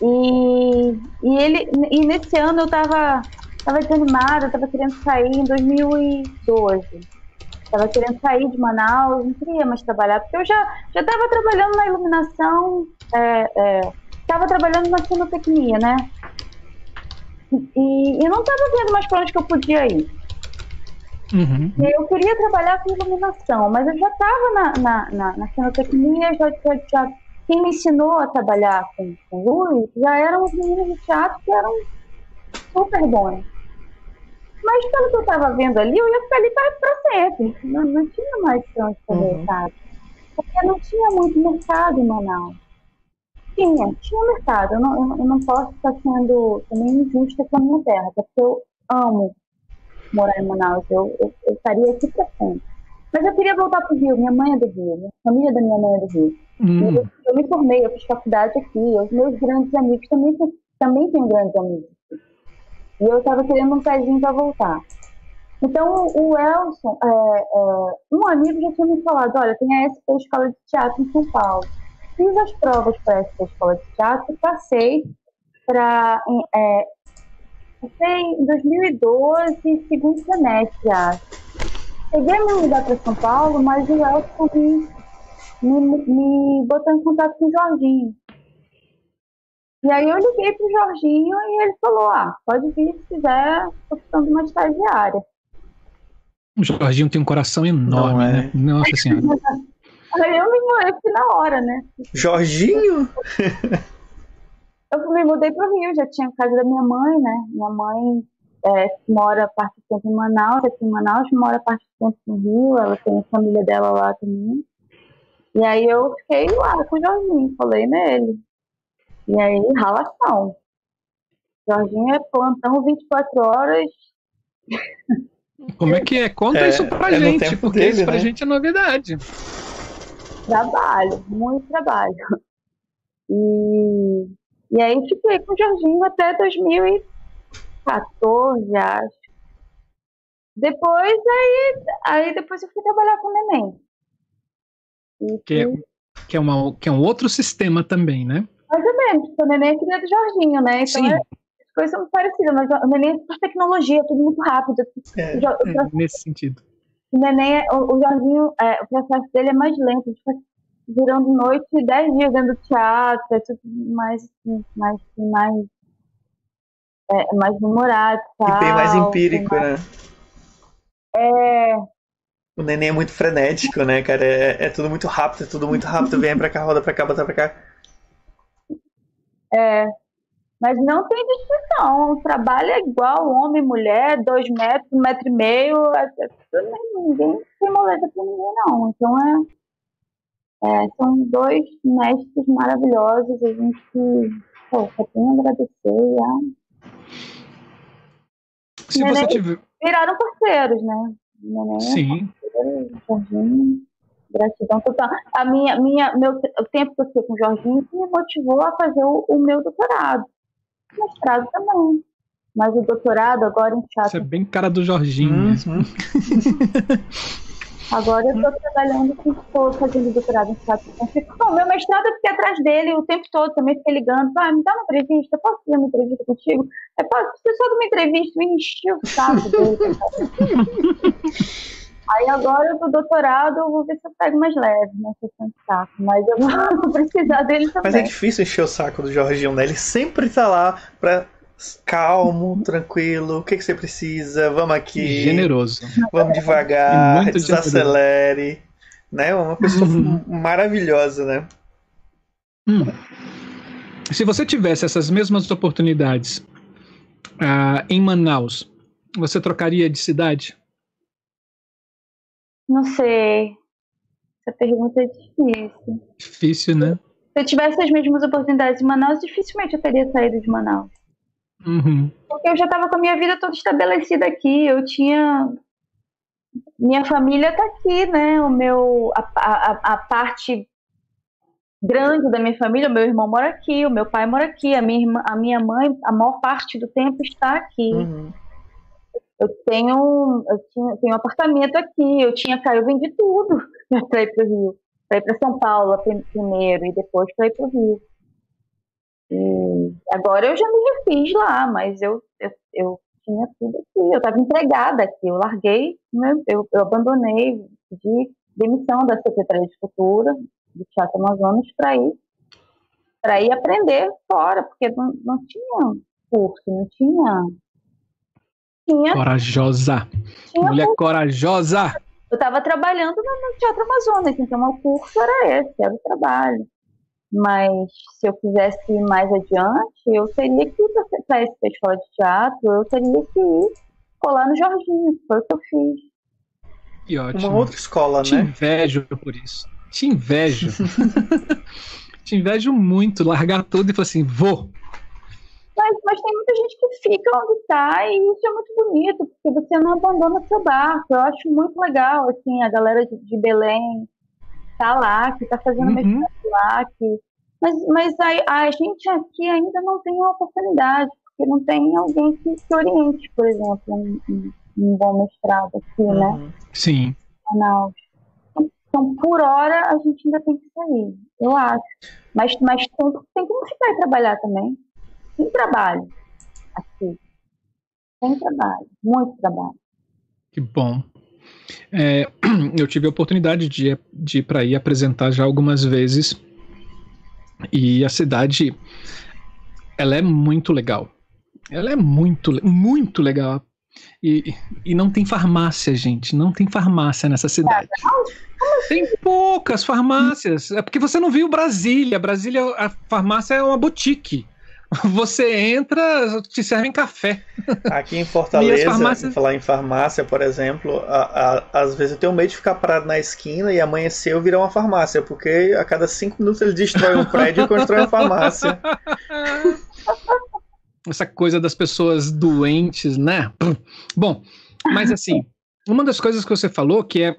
E, e ele e nesse ano eu estava tava desanimada, estava querendo sair em 2012. Estava querendo sair de Manaus, não queria mais trabalhar, porque eu já estava trabalhando na iluminação, estava é, é, trabalhando na cinotecnia, né? E, e não estava vendo mais para onde que eu podia ir. Uhum. Eu queria trabalhar com iluminação, mas eu já estava na, na, na, na cenotecnia, já, já, já, quem me ensinou a trabalhar com, com luz já eram os meninos de teatro que eram super bons. Mas pelo que eu estava vendo ali, eu ia ficar ali para sempre. Não, não tinha mais para onde fazer, uhum. Porque não tinha muito mercado em Manaus. Tinha, tinha mercado. Eu não, eu não posso estar sendo também injusta com a minha terra, porque eu amo morar em Manaus. Eu, eu, eu estaria aqui para sempre. Mas eu queria voltar para o Rio. Minha mãe é do Rio, minha família da minha mãe é do Rio. Hum. Eu, eu, me formei, eu fiz faculdade aqui. Os meus grandes amigos também, também tenho grandes amigos. E eu estava querendo um pezinho para voltar. Então, o Elson, é, é, um amigo já tinha me falado: olha, tem a SP Escola de Teatro em São Paulo fiz as provas para essa escola de teatro, passei para. É, passei em 2012, segundo semestre, acho. Cheguei a me mudar para São Paulo, mas o Elton me, me, me botou em contato com o Jorginho. E aí eu liguei pro Jorginho e ele falou, ah, pode vir se quiser, tô precisando de uma estagiária. O Jorginho tem um coração enorme, é. né? Nossa Senhora. [LAUGHS] Aí eu me mudei na hora, né? Jorginho? eu me mudei para o Rio, já tinha a casa da minha mãe, né? Minha mãe é, mora parte do tempo em Manaus, aqui em Manaus, mora parte do tempo no Rio, ela tem a família dela lá também. E aí eu fiquei lá com o Jorginho, falei nele. E aí, ralação. Jorginho é plantão 24 horas. Como é que é? Conta é, isso pra é gente, porque dele, isso pra né? gente é novidade. Trabalho, muito trabalho. E, e aí fiquei com o Jorginho até 2014, acho. Depois, aí, aí depois eu fui trabalhar com o neném. que, é, que, é uma, que é um outro sistema também, né? Mais ou menos, porque o neném é criado do Jorginho, né? Então Sim. É, as coisas são parecidas, mas o neném é por tecnologia, tudo muito rápido. É, é, nesse sentido. O neném, é, o, o Jorginho, é, o processo dele é mais lento, a gente fica virando noite dez dias dentro do teatro, é tudo mais, mais, mais, é, mais demorado. Tal, e bem mais empírico, mais... né? É, o neném é muito frenético, né, cara? É, é, tudo muito rápido, é tudo muito rápido. Vem pra cá, roda pra cá, bota pra cá. É, mas não tem distinção. O trabalho é igual, homem, mulher, dois metros, um metro e meio. É, é, ninguém tem moleza para ninguém, não. Então é, é, são dois mestres maravilhosos. A gente pô, só tem a agradecer. Já. Se Neném você tiver... Viraram parceiros, né? Neném, Sim. Parceiro, Gratidão total. A minha, minha, meu, o tempo que eu fiquei com o Jorginho me motivou a fazer o, o meu doutorado. Mestrado também. Mas o doutorado agora em teatro. Isso é bem cara do Jorginho uhum. mesmo. [LAUGHS] Agora eu estou trabalhando com estou fazendo doutorado em teatro. Bom, meu mestrado eu fiquei atrás dele o tempo todo, também fiquei ligando. Ah, me dá uma entrevista, posso fazer uma entrevista contigo? É, posso, você só de uma entrevista, me encheu o saco dele. [LAUGHS] Aí agora eu tô doutorado, eu vou ver se eu pego mais leve, né? Questão de saco. Mas eu vou [LAUGHS] precisar dele também. Mas é difícil encher o saco do Jorginho, né? Ele sempre tá lá pra calmo, [LAUGHS] tranquilo, o que, que você precisa? Vamos aqui. Generoso. Vamos devagar, desacelere. Generoso. Né? Uma pessoa uhum. maravilhosa, né? Hum. Se você tivesse essas mesmas oportunidades uh, em Manaus, você trocaria de cidade? Não sei. Essa pergunta é difícil. Difícil, né? Se eu tivesse as mesmas oportunidades em Manaus, dificilmente eu teria saído de Manaus. Uhum. Porque eu já estava com a minha vida toda estabelecida aqui. Eu tinha. Minha família está aqui, né? O meu. A, a, a, parte grande da minha família, o meu irmão mora aqui, o meu pai mora aqui, a minha, irmã, a minha mãe, a maior parte do tempo está aqui. Uhum eu tenho, eu tinha, tenho um apartamento aqui, eu tinha, cara, eu vendi tudo [LAUGHS] para ir para o Rio, para ir para São Paulo primeiro e depois para ir para o Rio. E agora eu já me refiz lá, mas eu, eu, eu tinha tudo aqui, eu estava empregada aqui, eu larguei, né, eu, eu abandonei de demissão da Secretaria de Cultura do Teatro Amazonas para ir para ir aprender fora, porque não, não tinha curso, não tinha tinha. Corajosa. Tinha Mulher curso. corajosa. Eu estava trabalhando no Teatro Amazonas, então o curso era esse, era o trabalho. Mas se eu quisesse ir mais adiante, eu teria que ir para essa escola de teatro, eu teria que ir colar no Jorginho, foi o que eu fiz. Que ótimo. Uma outra escola, Te né? Te invejo por isso. Te invejo. [LAUGHS] Te invejo muito, largar tudo e falar assim, vou. Mas, mas tem muita gente que fica onde está e isso é muito bonito, porque você não abandona seu barco. Eu acho muito legal, assim, a galera de, de Belém tá lá, que tá fazendo uhum. mestrado lá, que... Mas, mas a, a, gente aqui ainda não tem uma oportunidade, porque não tem alguém que, que oriente, por exemplo, um, um, um bom mestrado aqui, né? uhum. né? Sim. Manaus. Então, por hora, a gente ainda tem que sair, eu acho. Mas, mas tem, tem que ficar e trabalhar também. Tem trabalho aqui. Tem trabalho, muito trabalho. Que bom. É, [CLEARS THROAT] eu tive a oportunidade de, de ir para aí apresentar já algumas vezes. E a cidade, ela é muito legal. Ela é muito, muito legal. E, e não tem farmácia, gente. Não tem farmácia nessa cidade. Tem poucas farmácias. É porque você não viu Brasília. Brasília, a farmácia é uma boutique. [LAUGHS] Você entra, te servem café. Aqui em [LAUGHS] Fortaleza, farmácias... falar em farmácia, por exemplo, a, a, às vezes eu tenho medo de ficar parado na esquina e amanhecer eu virar uma farmácia, porque a cada cinco minutos ele destrói um prédio e constrói uma farmácia. [LAUGHS] Essa coisa das pessoas doentes, né? Bom, mas assim, uma das coisas que você falou que é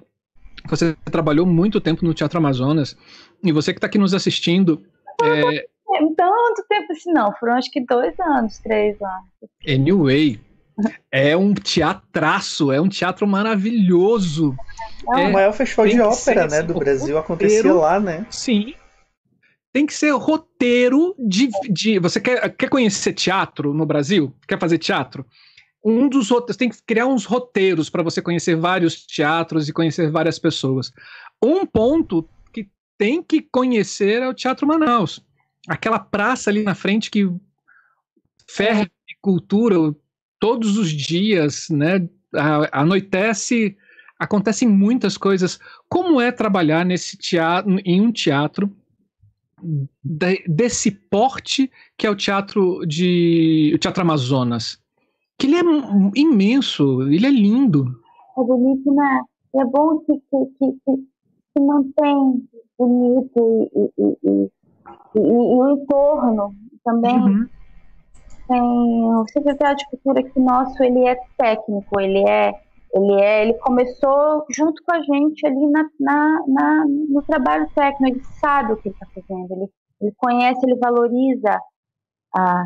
você trabalhou muito tempo no Teatro Amazonas e você que está aqui nos assistindo. É, tanto tempo assim, não. Foram acho que dois anos, três anos. Anyway, é um teatraço, é um teatro maravilhoso. É, é o maior festival de ópera, né, do Brasil, acontecia lá, né? Sim. Tem que ser roteiro de. de você quer, quer conhecer teatro no Brasil? Quer fazer teatro? Um dos outros tem que criar uns roteiros para você conhecer vários teatros e conhecer várias pessoas. Um ponto que tem que conhecer é o Teatro Manaus aquela praça ali na frente que ferra cultura todos os dias, né? Anoitece, acontecem muitas coisas. Como é trabalhar nesse teatro, em um teatro de, desse porte que é o teatro de o Teatro Amazonas? Que ele é imenso, ele é lindo. É bonito, né? É bom que, que, que, que mantém bonito e, e, e e, e o entorno também. Uhum. Tem o secretário de cultura aqui nosso, ele é técnico, ele é, ele é, ele começou junto com a gente ali na, na, na no trabalho técnico, ele sabe o que ele está fazendo, ele, ele conhece, ele valoriza a,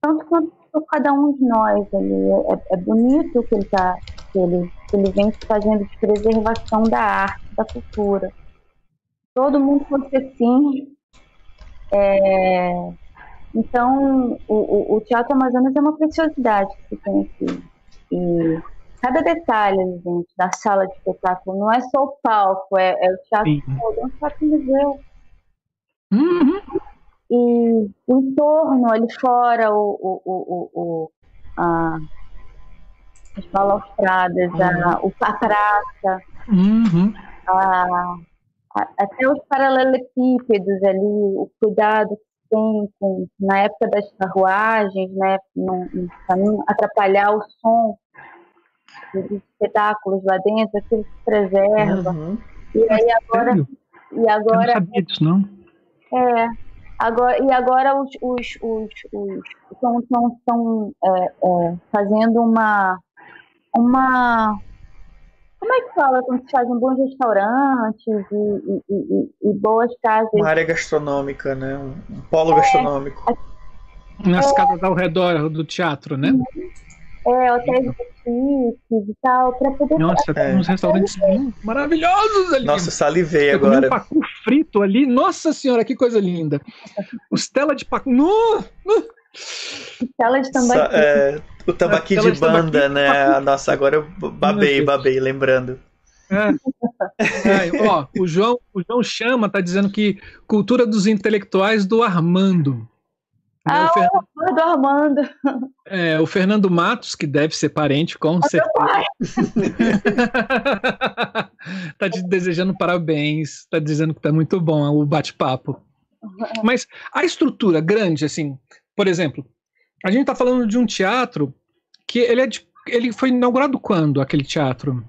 tanto quanto cada um de nós. Ele, é, é bonito o que ele está, que ele, que ele vem fazendo de preservação da arte, da cultura. Todo mundo fosse assim, é, então, o, o, Teatro Amazonas é uma preciosidade que se tem aqui. E cada detalhe, gente, da sala de espetáculo, não é só o palco, é, é o teatro todo, é um teatro museu. Uhum. E o entorno ali fora, o, o, o, o a, as balaustradas, uhum. a, a praça, uhum. a, até os paralelepípedos ali, o cuidado que tem com, na época das carruagens, né, para não atrapalhar o som dos espetáculos lá dentro, aquilo se preserva. Uhum. E aí agora. Sério? E agora. Eu não sabia disso, não. É. Agora, e agora os, os, os, os estão, estão, estão é, é, fazendo uma, uma como é que fala quando se fazem bons restaurantes e, e, e, e, boas casas? Uma área gastronômica, né? Um polo é, gastronômico. Nas é, casas ao redor do teatro, né? É, hotéis boutiques e tal, para poder. Nossa, tem uns restaurantes maravilhosos ali. Nossa, salivei Eu agora. Um pacu frito ali. Nossa senhora, que coisa linda. Costela de pacu. No! Costela de tambaqui. É, o tambaqui de banda, né? Nossa, agora eu babei, babei, lembrando. É. [LAUGHS] É, ó, o João, o João chama, tá dizendo que cultura dos intelectuais do Armando. Né, ah, o Fernando, do Armando. É, o Fernando Matos, que deve ser parente, com certeza. [LAUGHS] tá te desejando parabéns, tá dizendo que tá muito bom o bate-papo. Mas a estrutura grande, assim, por exemplo, a gente está falando de um teatro que ele, é de, ele foi inaugurado quando, aquele teatro?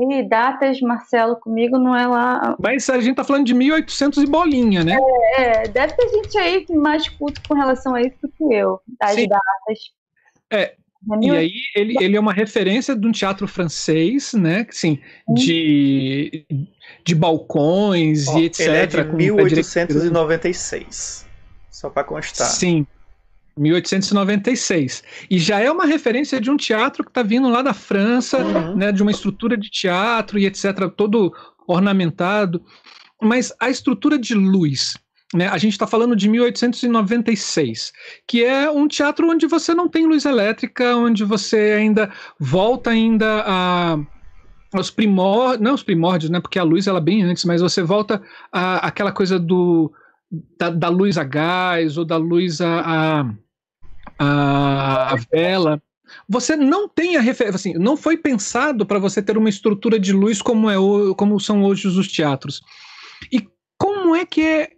E datas, Marcelo, comigo não é lá. Mas a gente tá falando de 1800 e bolinha, né? É, é deve ter gente aí mais culto com relação a isso do que eu, das Sim. datas. É, é e aí ele, ele é uma referência de um teatro francês, né? Sim, hum. de, de balcões oh, e etc. Ele é de 1896, só para constar. Sim, 1896. E já é uma referência de um teatro que está vindo lá da França, uhum. né, de uma estrutura de teatro e etc., todo ornamentado. Mas a estrutura de luz, né, a gente está falando de 1896, que é um teatro onde você não tem luz elétrica, onde você ainda volta ainda a os primórdios, não os primórdios, né, porque a luz ela é bem antes, mas você volta a aquela coisa do da, da luz a gás ou da luz a, a a, a vela. você não tem a referência, assim, não foi pensado para você ter uma estrutura de luz como, é, como são hoje os teatros. E como é que é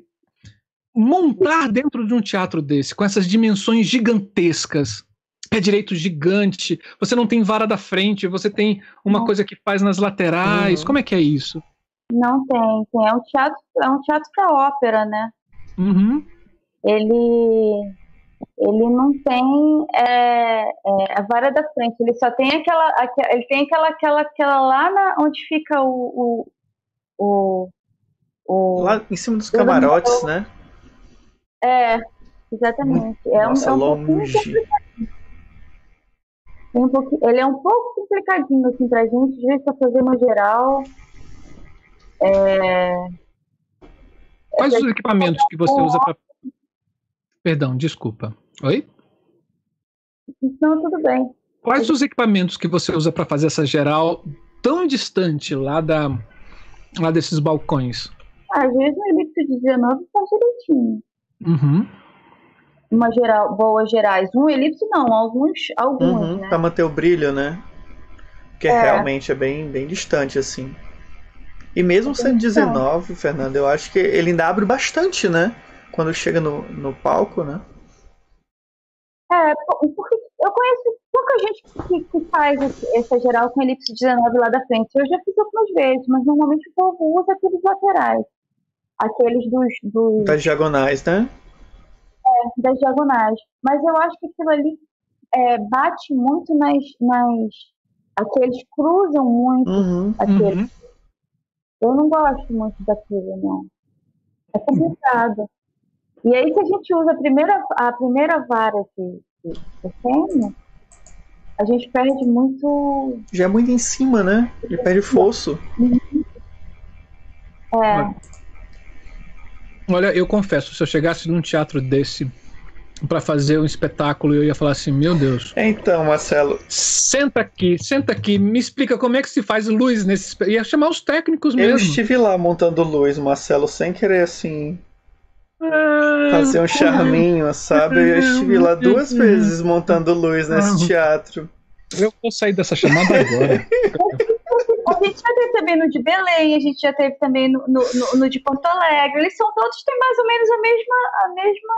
montar dentro de um teatro desse, com essas dimensões gigantescas? Pé direito gigante, você não tem vara da frente, você tem uma não. coisa que faz nas laterais. Uhum. Como é que é isso? Não tem, tem. É um teatro, é um teatro para ópera, né? Uhum. Ele ele não tem é, é, a vara da frente, ele só tem aquela, aquela, ele tem aquela, aquela, aquela lá na, onde fica o, o, o, o lá em cima dos camarotes, né? É, exatamente. É Nossa, um, é um longe. Um pouquinho, ele é um pouco complicadinho assim pra gente, de vez pra fazer no geral. É... Quais os equipamentos que você usa para Perdão, desculpa. Oi? Não, tudo bem. Quais os equipamentos que você usa para fazer essa geral tão distante lá da lá desses balcões? Às vezes no elipse de 19 está direitinho. Uhum. Uma geral, boas gerais. Um elipse não, alguns, alguns, uhum, né? Para manter o brilho, né? Porque é. realmente é bem, bem distante assim. E mesmo sendo 19, Fernando, eu acho que ele ainda abre bastante, né? quando chega no, no palco, né? É, porque eu conheço pouca gente que, que faz essa geral com elipse 19 lá da frente. Eu já fiz algumas vezes, mas normalmente o povo usa aqueles laterais. Aqueles dos. dos... Das diagonais, né? É, das diagonais. Mas eu acho que aquilo ali é, bate muito nas. nas aqueles cruzam muito. Uhum, aqueles. Uhum. Eu não gosto muito daquilo, não. É complicado. E aí, se a gente usa a primeira, a primeira vara que, que tem, a gente perde muito. Já é muito em cima, né? Ele perde fosso. É. Olha, eu confesso, se eu chegasse num teatro desse para fazer um espetáculo, eu ia falar assim, meu Deus. Então, Marcelo. Senta aqui, senta aqui, me explica como é que se faz luz nesse. Ia chamar os técnicos mesmo. Eu estive lá montando luz, Marcelo, sem querer assim Fazer um charminho, sabe? Eu estive lá duas vezes montando luz nesse teatro. Eu vou sair dessa chamada agora. A gente já teve também no de Belém, a gente já teve também no, no, no, de Porto Alegre. Eles são todos, têm mais ou menos a mesma, a mesma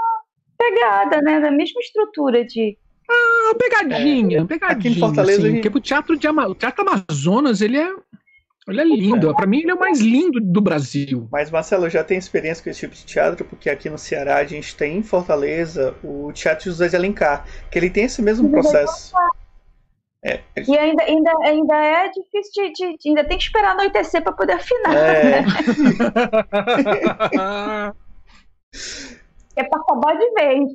pegada, né? Da mesma estrutura de. Ah, pegadinha, é, pegadinha. Aqui em Fortaleza. Assim, gente... Porque o teatro, de Ama... o teatro Amazonas, ele é ele é lindo. Para mim, ele é o mais lindo do Brasil. Mas, Marcelo, eu já tenho experiência com esse tipo de teatro, porque aqui no Ceará a gente tem em Fortaleza o Teatro José de Alencar, que ele tem esse mesmo processo. É, E ainda, ainda, ainda é difícil de, de Ainda tem que esperar anoitecer para poder afinar. É, né? [LAUGHS] é para acabar de vez.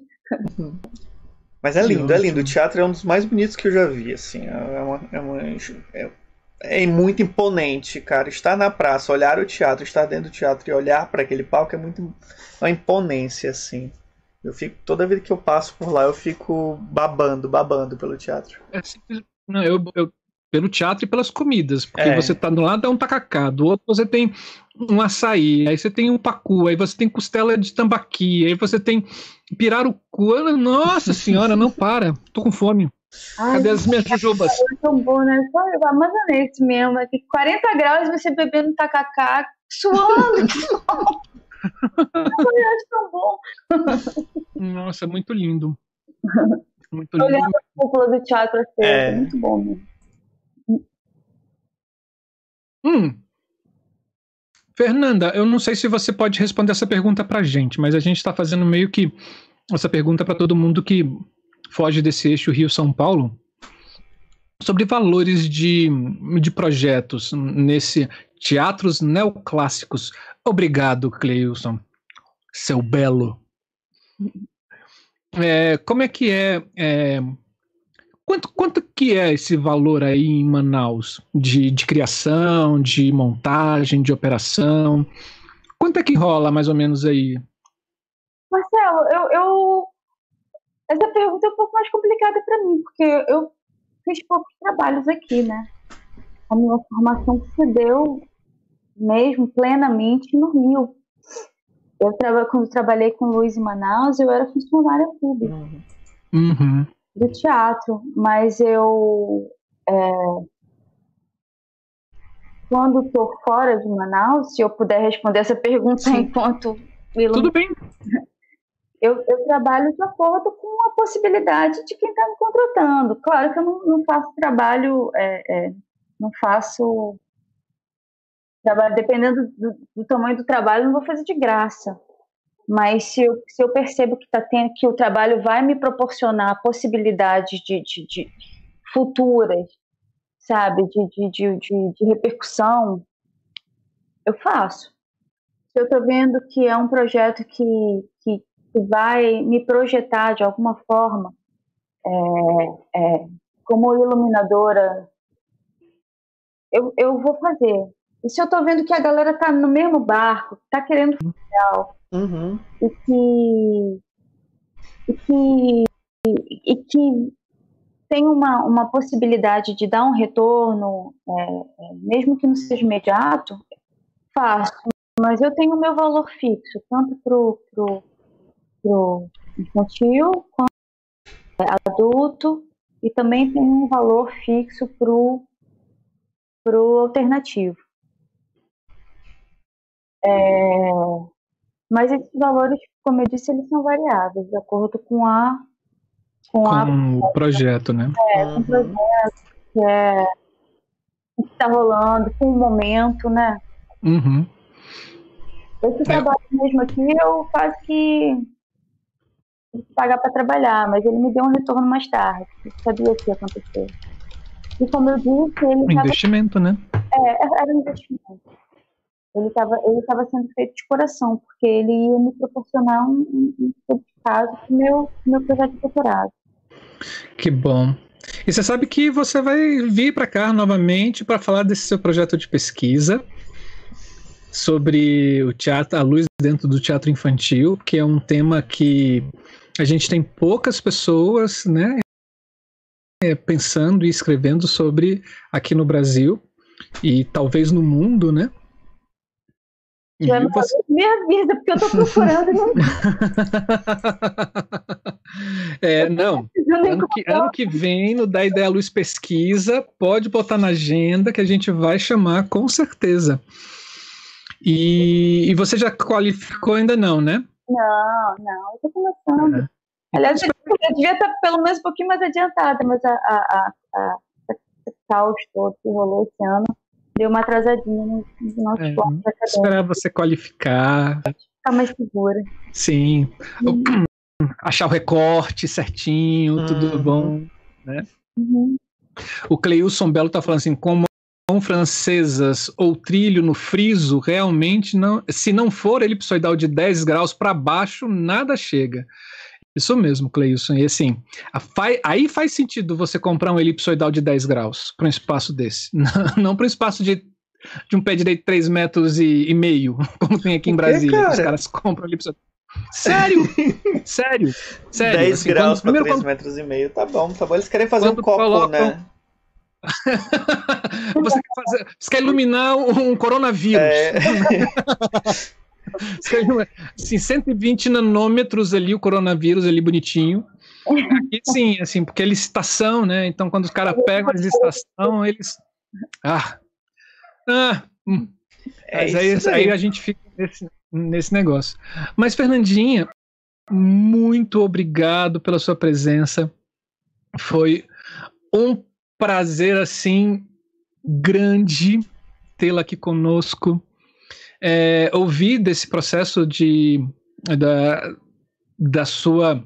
Mas é lindo, é lindo. O teatro é um dos mais bonitos que eu já vi. Assim, é uma, é uma é é muito imponente, cara. Estar na praça, olhar o teatro, estar dentro do teatro e olhar para aquele palco é muito uma imponência, assim. Eu fico toda vez que eu passo por lá, eu fico babando, babando pelo teatro. É. Não, eu, eu pelo teatro e pelas comidas, porque é. você tá do lado é um tacacá, do outro você tem um açaí, aí você tem um pacu, aí você tem costela de tambaqui, aí você tem pirarucu. Nossa senhora, não para, tô com fome. Ai, Cadê as minhas jujubas? É tão bom, né? Só amazonense mesmo. Aqui, 40 graus você bebendo tacacá, suando. [LAUGHS] é tão bom. Nossa, muito lindo. Muito lindo. Olhando a cúpula do teatro assim, é. muito bom mesmo. Hum. Fernanda, eu não sei se você pode responder essa pergunta pra gente, mas a gente está fazendo meio que essa pergunta para todo mundo que foge desse eixo Rio-São Paulo, sobre valores de, de projetos nesse teatros neoclássicos. Obrigado, Cleilson, seu belo. É, como é que é, é, quanto, quanto que é esse valor aí em Manaus de, de criação, de montagem, de operação? Quanto é que rola mais ou menos aí? Marcelo, eu, eu essa pergunta é um pouco mais complicada para mim, porque eu fiz poucos trabalhos aqui, né? A minha formação se deu mesmo plenamente no Rio. Eu quando trabalhei com Luiz em Manaus, eu era funcionária pública. Uhum. do teatro, mas eu é, quando estou fora de Manaus, se eu puder responder essa pergunta Sim. enquanto tudo bem. Eu, eu, trabalho de acordo com a possibilidade de quem está me contratando. Claro que eu não, não faço trabalho, é, é, não faço trabalho, dependendo do, do, tamanho do trabalho, não vou fazer de graça. Mas se eu, se eu percebo que, tá tendo, que o trabalho vai me proporcionar possibilidades de, de, de futuras, sabe, de, de, de, repercussão, eu faço. Se eu estou vendo que é um projeto que, que, vai me projetar de alguma forma, é, é, como iluminadora, eu, eu vou fazer. E se eu estou vendo que a galera está no mesmo barco, está querendo legal, uhum. e que e que e que tem uma, uma possibilidade de dar um retorno, é, é, mesmo que não seja imediato, faço. Mas eu tenho o meu valor fixo, tanto para o pro, pro infantil quanto adulto, e também tem um valor fixo para o alternativo. É, mas esses valores, como eu disse, eles são variáveis, de acordo com a. Com, com a, o projeto, né? É, com o projeto, que é o que está rolando, com o momento, né? Uhum. Esse é. trabalho mesmo aqui, eu quase que pagar para trabalhar, mas ele me deu um retorno mais tarde. Eu sabia que ia acontecer. E como eu disse, ele. Um investimento, tava... né? É, era um investimento ele estava ele tava sendo feito de coração, porque ele ia me proporcionar um, um, um caso para o meu, meu projeto de doutorado. Que bom. E você sabe que você vai vir para cá novamente para falar desse seu projeto de pesquisa sobre o teatro, a luz dentro do teatro infantil, que é um tema que a gente tem poucas pessoas, né, pensando e escrevendo sobre aqui no Brasil e talvez no mundo, né? Já me você... me avisa, porque eu tô procurando não. [LAUGHS] é, não. Ano que, ano que vem, no Da Ideia Luz Pesquisa, pode botar na agenda que a gente vai chamar com certeza. E, e você já qualificou ainda não, né? Não, não, eu tô começando. É. Aliás, eu, devia estar pelo menos um pouquinho mais adiantada, mas a, a, a, a, a caos todo que rolou esse ano deu uma atrasadinha no, no nosso é, plano Esperar você qualificar. Ficar mais segura. Sim. Uhum. Achar o recorte certinho, uhum. tudo bom. Né? Uhum. O Cleilson Belo está falando assim, como francesas ou trilho no friso, realmente não. Se não for elipsoidal de 10 graus para baixo, nada chega. Isso mesmo, Cleilson. E assim, aí faz sentido você comprar um elipsoidal de 10 graus para um espaço desse. [LAUGHS] Não, para um espaço de, de um pé direito 3 metros e, e meio, [LAUGHS] como tem aqui em Brasília. Cara? Os caras compram elipsoidal. Sério? sério? [LAUGHS] Sério? 10 assim, graus para 3 quando... metros e meio, tá bom, tá bom. Eles querem fazer quando um copo, colocam... né? Você, quer fazer, você quer iluminar um coronavírus. É. assim, 120 nanômetros ali, o coronavírus ali bonitinho. Aqui sim, assim, porque é licitação, né? Então, quando os caras pegam a licitação, eles. Ah! Ah! Hum. É Mas aí, aí. aí a gente fica nesse, nesse negócio. Mas, Fernandinha, muito obrigado pela sua presença. Foi um prazer, assim, grande tê-la aqui conosco é, ouvir desse processo de da, da sua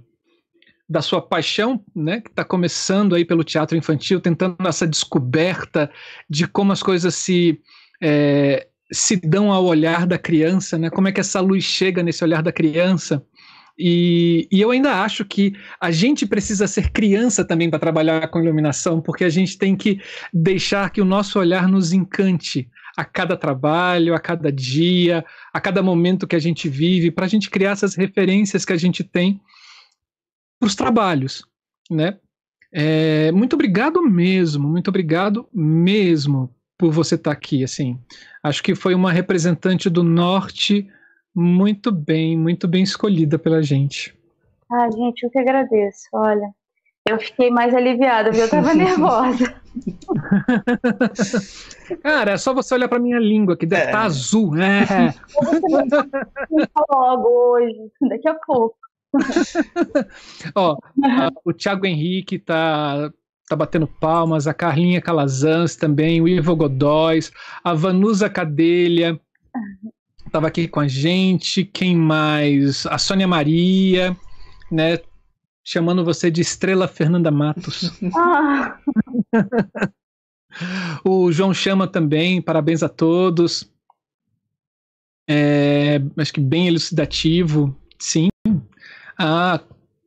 da sua paixão, né, que está começando aí pelo teatro infantil, tentando essa descoberta de como as coisas se é, se dão ao olhar da criança, né? Como é que essa luz chega nesse olhar da criança? E, e, eu ainda acho que a gente precisa ser criança também para trabalhar com iluminação, porque a gente tem que deixar que o nosso olhar nos encante, a cada trabalho, a cada dia, a cada momento que a gente vive, para a gente criar essas referências que a gente tem para os trabalhos, né? É, muito obrigado mesmo, muito obrigado mesmo por você estar tá aqui, assim. Acho que foi uma representante do Norte muito bem, muito bem escolhida pela gente. Ah, gente, eu que agradeço. Olha, Eu fiquei mais aliviada, viu? Eu [LAUGHS] tava nervosa. [LAUGHS] Cara, é só você olhar pra minha língua, que deve estar é. tá azul, né? logo hoje, daqui a pouco. [LAUGHS] Ó, o Thiago Henrique tá, tá batendo palmas, a Carlinha Calazans também, o Ivo Godóis, a Vanusa Cadelha estava aqui com a gente, quem mais? A Sônia Maria, né? Chamando você de Estrela Fernanda Matos. Ah. [LAUGHS] o João Chama também, parabéns a todos. É, acho que bem elucidativo, sim. Ah,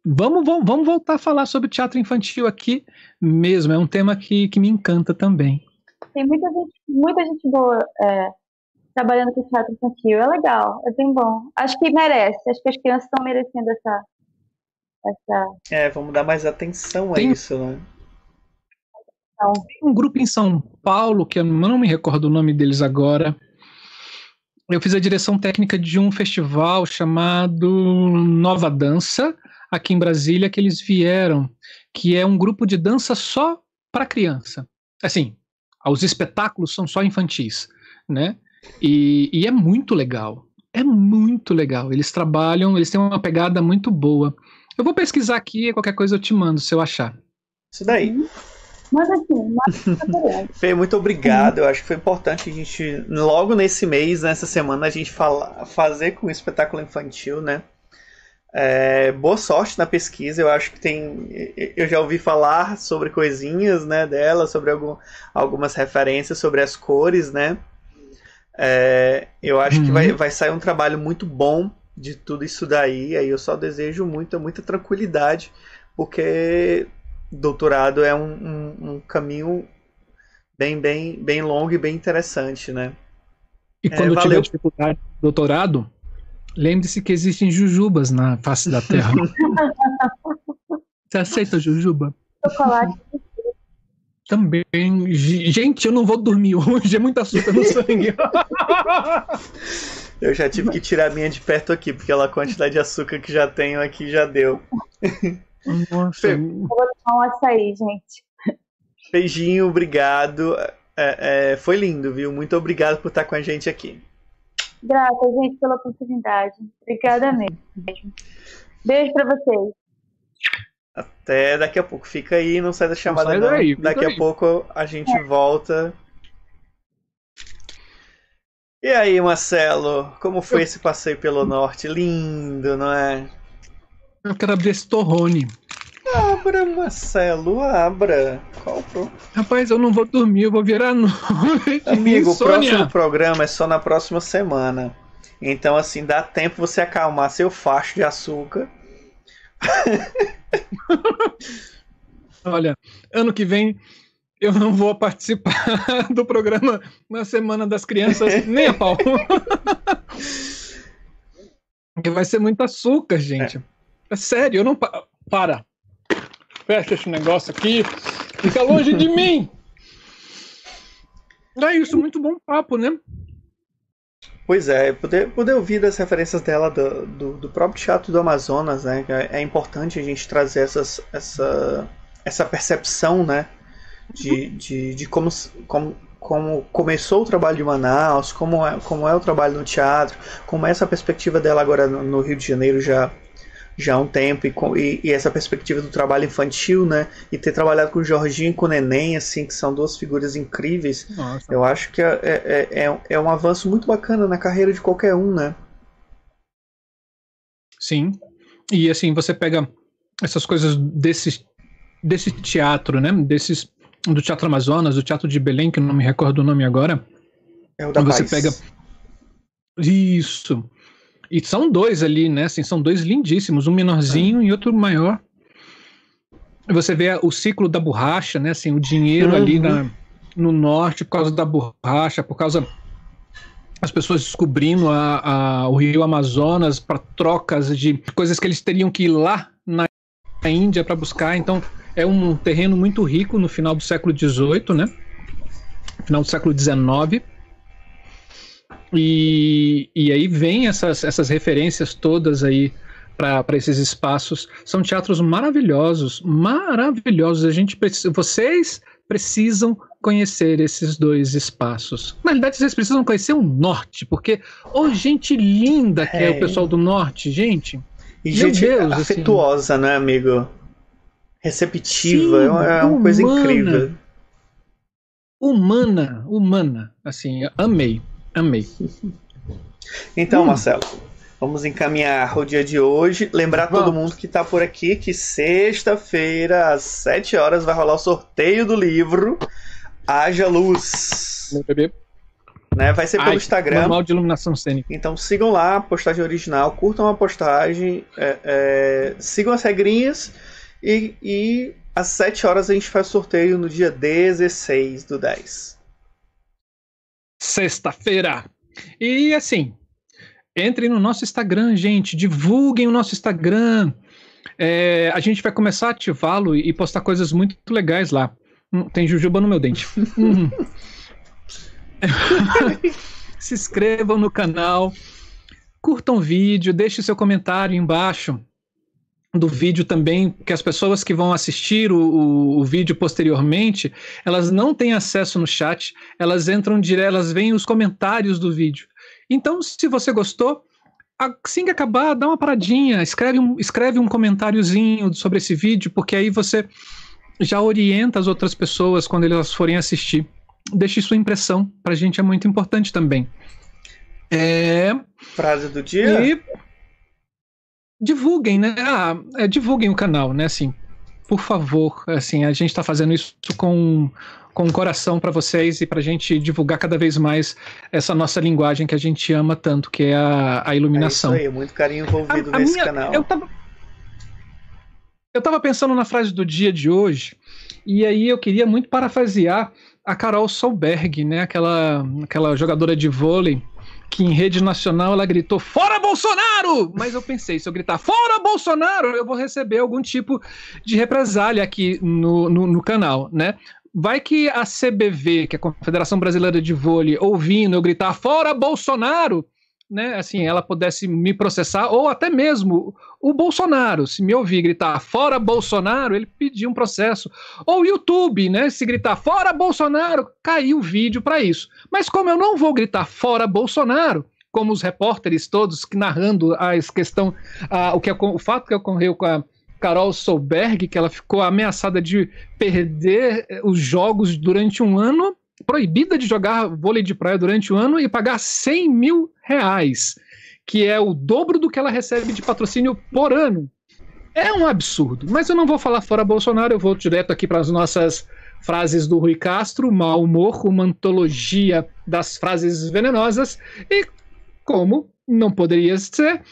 vamos, vamos, vamos voltar a falar sobre teatro infantil aqui mesmo. É um tema que, que me encanta também. Tem muita gente, muita gente boa é, trabalhando com teatro infantil. É legal, é bem bom. Acho que merece. Acho que as crianças estão merecendo essa, essa. É, vamos dar mais atenção a Tem... isso, né? Tem um grupo em São Paulo, que eu não me recordo o nome deles agora, eu fiz a direção técnica de um festival chamado Nova Dança, aqui em Brasília, que eles vieram, que é um grupo de dança só para criança. Assim, os espetáculos são só infantis, né? E, e, é muito legal. É muito legal. Eles trabalham, eles têm uma pegada muito boa. Eu vou pesquisar aqui, qualquer coisa eu te mando se eu achar. Isso daí. Mas assim, mas... [LAUGHS] Fê, muito obrigado. Eu acho que foi importante a gente, logo nesse mês, nessa semana, a gente fala, fazer com o espetáculo infantil, né? É, boa sorte na pesquisa. Eu acho que tem. Eu já ouvi falar sobre coisinhas né, dela, sobre algum, algumas referências sobre as cores, né? É, eu acho uhum. que vai, uhum. vai sair um trabalho muito bom de tudo isso daí. Aí eu só desejo muita, muita tranquilidade, porque doutorado é um, um, um, caminho bem, bem, bem longo e bem interessante, né? E quando é, tiver dificuldade no doutorado, lembre-se que existem jujubas na face da Terra. [LAUGHS] Você aceita jujuba? Chocolate. Também. Gente, eu não vou dormir hoje, é muito açúcar no sangue. [LAUGHS] eu já tive que tirar a minha de perto aqui, porque a quantidade de açúcar que já tenho aqui já deu. Nossa. Eu vou tomar um açaí, gente. Beijinho, obrigado. É, é, foi lindo, viu? Muito obrigado por estar com a gente aqui. Grata, gente, pela oportunidade. Obrigada mesmo. Beijo para vocês. Até daqui a pouco. Fica aí, não sai da chamada sai não. Daí, daqui aí. a pouco a gente é. volta. E aí, Marcelo, como foi esse passeio pelo norte? Lindo, não é? Eu quero abrir esse torrone. Abra, Marcelo, abra. Qual pro... Rapaz, eu não vou dormir, eu vou virar noite. [LAUGHS] Amigo, o próximo programa é só na próxima semana. Então, assim, dá tempo você acalmar seu facho de açúcar. [LAUGHS] Olha, ano que vem eu não vou participar [LAUGHS] do programa na Semana das Crianças, nem a pau. [LAUGHS] Porque vai ser muito açúcar, gente. É, é sério, eu não. Pa para fecha esse negócio aqui, fica longe de mim. É isso, muito bom papo, né? Pois é, poder, poder ouvir das referências dela do, do, do, próprio teatro do Amazonas, né? É, é importante a gente trazer essas, essa, essa percepção, né? De, de, de como, como, como começou o trabalho de Manaus, como é, como é o trabalho no teatro, como é essa perspectiva dela agora no, no Rio de Janeiro já já há um tempo e, e, e, essa perspectiva do trabalho infantil, né? E ter trabalhado com o Jorginho e com o Neném, assim, que são duas figuras incríveis. Nossa. Eu acho que é, é, é, é, um avanço muito bacana na carreira de qualquer um, né? Sim. E assim, você pega essas coisas desse, desse teatro, né? Desses. Do Teatro Amazonas, do Teatro de Belém, que eu não me recordo o nome agora. É o da Você Paz. pega. Isso. E são dois ali, né? Assim, são dois lindíssimos, um menorzinho é. e outro maior. Você vê o ciclo da borracha, né? Assim, o dinheiro uhum. ali na, no norte por causa da borracha, por causa as pessoas descobrindo a, a, o rio Amazonas para trocas de coisas que eles teriam que ir lá na Índia para buscar. Então, é um terreno muito rico no final do século XVIII, né? Final do século XIX. E, e aí vem essas, essas referências todas aí para esses espaços. São teatros maravilhosos, maravilhosos. A gente precisa, vocês precisam conhecer esses dois espaços. Na realidade, vocês precisam conhecer o norte, porque oh, gente linda que é, é o pessoal do norte, gente. E gente Deus, assim. afetuosa, assim. né, amigo? Receptiva, Sim, é uma, é uma coisa incrível. Humana, humana, assim, amei, amei. Então, hum. Marcelo, Vamos encaminhar o dia de hoje. Lembrar Vamos. todo mundo que está por aqui que sexta-feira, às 7 horas, vai rolar o sorteio do livro Haja Luz. Meu bebê. Né? Vai ser pelo Ai, Instagram. Manual de iluminação cênica. Então sigam lá a postagem original, curtam a postagem, é, é, sigam as regrinhas e, e às 7 horas a gente faz sorteio no dia 16 do 10. Sexta-feira. E assim, Entrem no nosso Instagram, gente. Divulguem o nosso Instagram. É, a gente vai começar a ativá-lo e postar coisas muito legais lá. Hum, tem jujuba no meu dente. Hum. [LAUGHS] Se inscrevam no canal, curtam o vídeo, deixe seu comentário embaixo do vídeo também, que as pessoas que vão assistir o, o, o, vídeo posteriormente, elas não têm acesso no chat, elas entram direto, elas veem os comentários do vídeo. Então, se você gostou, assim que acabar, dá uma paradinha, escreve um, escreve um comentáriozinho sobre esse vídeo, porque aí você já orienta as outras pessoas quando elas forem assistir. Deixe sua impressão, pra gente é muito importante também. É... Frase do dia? E divulguem, né? Ah, é, divulguem o canal, né? Assim, por favor, assim, a gente está fazendo isso com com o coração para vocês e para a gente divulgar cada vez mais essa nossa linguagem que a gente ama tanto, que é a, a iluminação. É isso aí, muito carinho envolvido a, a nesse minha, canal. Eu tava, eu tava pensando na frase do dia de hoje, e aí eu queria muito parafrasear a Carol Solberg, né, aquela, aquela jogadora de vôlei, que em rede nacional ela gritou fora Bolsonaro! Mas eu pensei, se eu gritar fora Bolsonaro, eu vou receber algum tipo de represália aqui no, no, no canal, né? vai que a CBV, que é a Confederação Brasileira de Vôlei, ouvindo eu gritar fora Bolsonaro, né, assim, ela pudesse me processar, ou até mesmo o Bolsonaro, se me ouvir gritar fora Bolsonaro, ele pedir um processo. Ou o YouTube, né, se gritar fora Bolsonaro, caiu o vídeo para isso. Mas como eu não vou gritar fora Bolsonaro, como os repórteres todos narrando a questão, a, o, que, o fato que ocorreu com a Carol Solberg, que ela ficou ameaçada de perder eh, os jogos durante um ano, proibida de jogar vôlei de praia durante um ano e pagar 100 mil reais, que é o dobro do que ela recebe de patrocínio por ano. É um absurdo, mas eu não vou falar fora Bolsonaro, eu vou direto aqui para as nossas frases do Rui Castro, mau humor, uma antologia das frases venenosas, e como não poderia ser,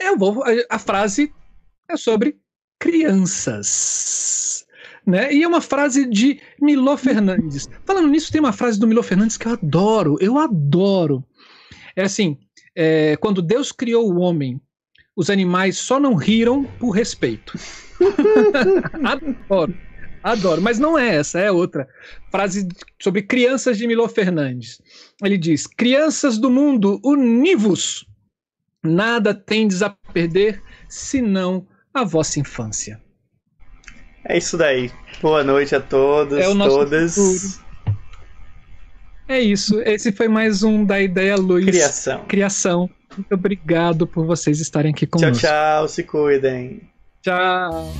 eu vou a frase é sobre crianças. Né? E é uma frase de Milô Fernandes. Falando nisso, tem uma frase do Milô Fernandes que eu adoro, eu adoro. É assim: é, quando Deus criou o homem, os animais só não riram por respeito. [LAUGHS] adoro, adoro. Mas não é essa, é outra. Frase sobre crianças de Milô Fernandes. Ele diz: Crianças do mundo, univos! Nada tendes a perder senão a vossa infância. É isso daí. Boa noite a todos, é o nosso todas. Futuro. É isso. Esse foi mais um da Ideia Luz. Criação. Criação. Muito obrigado por vocês estarem aqui conosco. Tchau, tchau. Se cuidem. Tchau.